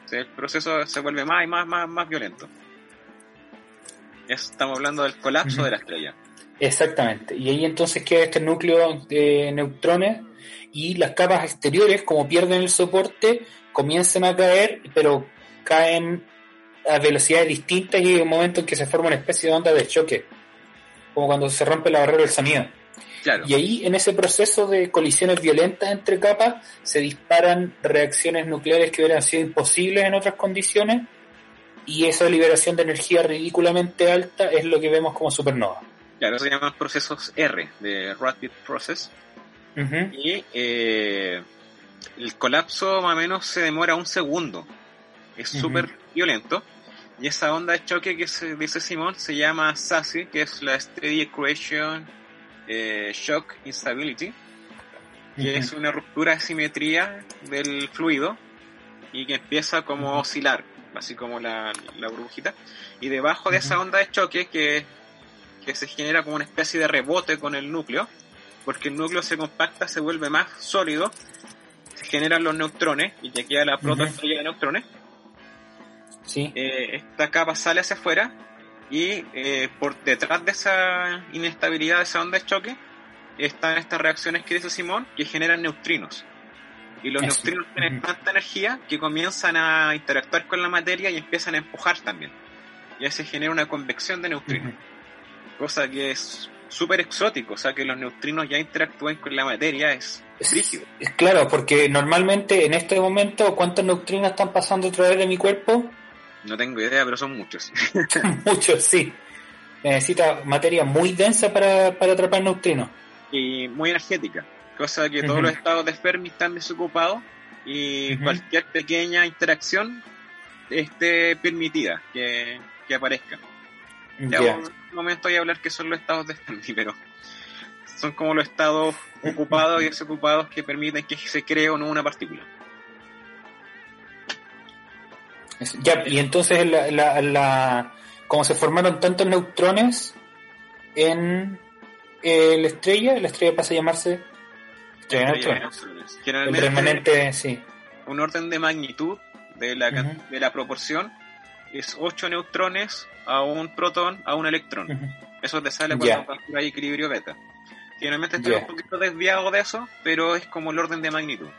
O sea, el proceso se vuelve más y más, más, más violento. Estamos hablando del colapso de la estrella. Exactamente. Y ahí entonces queda este núcleo de neutrones y las capas exteriores, como pierden el soporte, comienzan a caer, pero caen a velocidades distintas y hay un momento en que se forma una especie de onda de choque, como cuando se rompe la barrera del sonido. Claro, Y ahí, en ese proceso de colisiones violentas entre capas, se disparan reacciones nucleares que hubieran sido imposibles en otras condiciones, y esa liberación de energía ridículamente alta es lo que vemos como supernova. Claro, se llaman procesos R, de Rapid Process. Ujú. Y eh, el colapso más o menos se demora un segundo. Es Ujú. súper violento. Y esa onda de choque que se dice Simón se llama SASI, que es la Steady Equation eh, Shock Instability, que Ujú. es una ruptura de simetría del fluido y que empieza como a oscilar, así como la, la burbujita. Y debajo de esa onda de choque que, que se genera como una especie de rebote con el núcleo, porque el núcleo se compacta, se vuelve más sólido, se generan los neutrones y ya queda la protoestrella de neutrones. Sí. Eh, esta capa sale hacia afuera y eh, por detrás de esa inestabilidad de esa onda de choque están estas reacciones que dice Simón que generan neutrinos. Y los Eso. neutrinos tienen tanta energía que comienzan a interactuar con la materia y empiezan a empujar también. Y ahí se genera una convección de neutrinos. Cosa que es súper exótico, o sea que los neutrinos ya interactúen con la materia es rígido. es Claro, porque normalmente en este momento, ¿cuántos neutrinos están pasando a través de mi cuerpo? No tengo idea, pero son muchos. <laughs> Muchos, sí. Necesita materia muy densa para, para atrapar neutrinos. y muy energética, cosa que todos los estados de Fermi están desocupados y cualquier pequeña interacción esté permitida que, que aparezca. Ya Ya. un momento voy a hablar que son los estados de Fermi, pero son como los estados ocupados y desocupados que permiten que se cree o no una partícula. Ya, y entonces la, la, la- como se formaron tantos neutrones en eh, la estrella, la estrella pasa a llamarse estrella de neutrones. El remanente, sí. un orden de magnitud de la, de la proporción es 8 neutrones a un protón a un electrón. Eso te sale cuando hay equilibrio beta. Finalmente estoy un poquito desviado de eso, pero es como el orden de magnitud.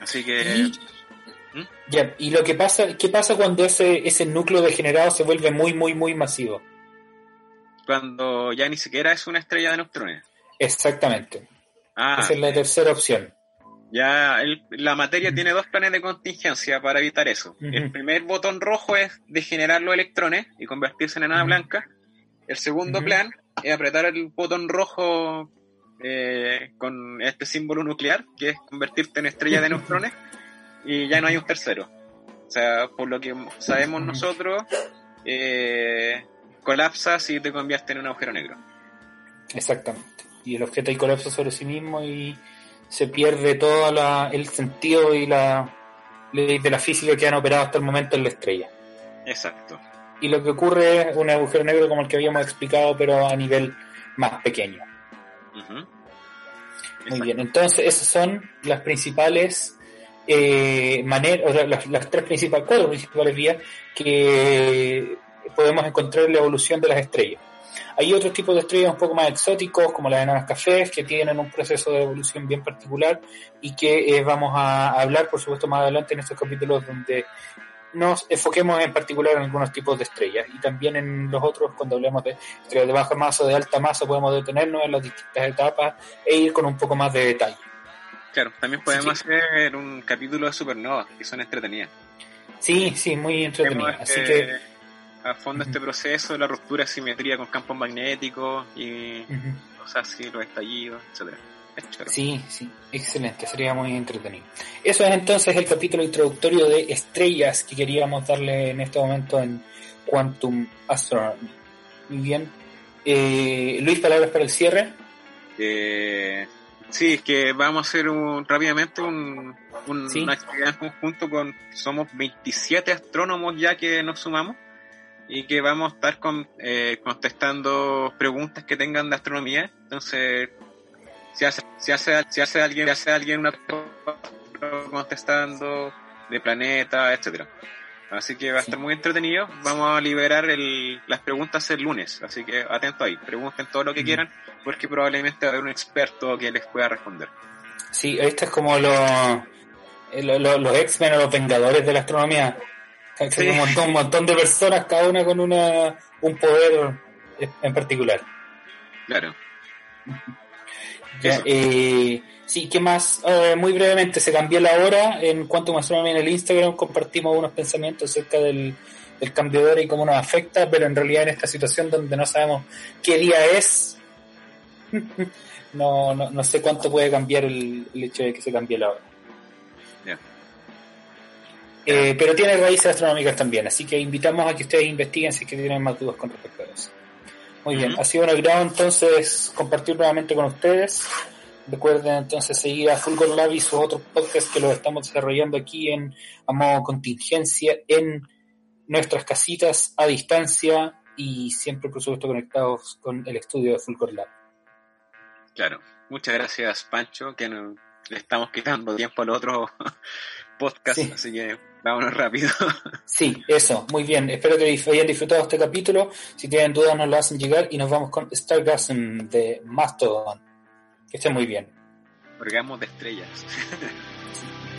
Así que... ¿Mm? Ya, y lo que pasa, ¿qué pasa cuando ese, ese núcleo degenerado se vuelve muy, muy, muy masivo? Cuando ya ni siquiera es una estrella de neutrones. Exactamente. Ah, Esa es la tercera opción. Ya la materia tiene dos planes de contingencia para evitar eso. El primer botón rojo es degenerar los electrones y convertirse en enana blanca. El segundo plan es apretar el botón rojo eh, con este símbolo nuclear, que es convertirte en estrella de neutrones, <laughs> y ya no hay un tercero. O sea, por lo que sabemos nosotros, eh, colapsa si te conviertes en un agujero negro. Exactamente. Y el objeto ahí colapsa sobre sí mismo y se pierde todo el sentido y la ley de la física que han operado hasta el momento en la estrella. Exacto. Y lo que ocurre es un agujero negro como el que habíamos explicado, pero a nivel más pequeño. Muy bien, entonces esas son las principales eh, maneras, las, las, tres principales, cuatro principales vías que podemos encontrar en la evolución de las estrellas. Hay otros tipos de estrellas un poco más exóticos, como las enanas cafés, que tienen un proceso de evolución bien particular y que eh, vamos a hablar, por supuesto, más adelante en estos capítulos donde nos enfoquemos en particular en algunos tipos de estrellas y también en los otros, cuando hablemos de estrellas de baja masa o de alta masa, podemos detenernos en las distintas etapas e ir con un poco más de detalle. Claro, también podemos hacer un capítulo de supernovas, que son entretenidas. Sí, sí, muy entretenidas. Así que a fondo este proceso, la ruptura de simetría con campos magnéticos y cosas así, los estallidos, etcétera. Sí, sí, excelente, sería muy entretenido. Eso es entonces el capítulo introductorio de estrellas que queríamos darle en este momento en Quantum Astronomy. Muy bien. Eh, Luis, palabras para el cierre. Eh, sí, es que vamos a hacer un, rápidamente un, una actividad en conjunto con, somos 27 astrónomos ya que nos sumamos y que vamos a estar con, eh, contestando preguntas que tengan de astronomía. Entonces, si hace, si hace, si hace alguien, si hace alguien una contestando de planeta, etcétera. Así que va a estar muy entretenido. Vamos a liberar el, las preguntas el lunes. Así que atento ahí. Pregunten todo lo que quieran, porque probablemente va a haber un experto que les pueda responder. Sí, esto es como los, los X-Men o los Vengadores de la astronomía. Un, montón, un montón de personas, cada una con una, un poder en particular. Claro. Eh, sí, ¿qué más? Eh, muy brevemente, se cambió la hora en cuanto más en el Instagram, compartimos unos pensamientos acerca del, cambio de hora y cómo nos afecta, pero en realidad en esta situación donde no sabemos qué día es, <laughs> no, no, no sé cuánto puede cambiar el, hecho de que se cambie la hora. Eh, pero tiene raíces astronómicas también, así que invitamos a que ustedes investiguen si es que tienen más dudas con respecto a eso. Muy bien, ha sido un agrado entonces compartir nuevamente con ustedes. Recuerden entonces seguir a Fulgor Lab y sus otros podcasts que los estamos desarrollando aquí en a modo contingencia en nuestras casitas a distancia y siempre por supuesto conectados con el estudio de Fulgor Lab. Claro, muchas gracias Pancho, que le estamos quitando tiempo al otro <laughs> podcast, así que vámonos rápido. <laughs> sí, eso, muy bien. Espero que hayan disfrutado este capítulo. Si tienen dudas, nos lo hacen llegar y nos vamos con Stargasm de Mastodon. Que esté muy bien. Orgamos de estrellas. <laughs>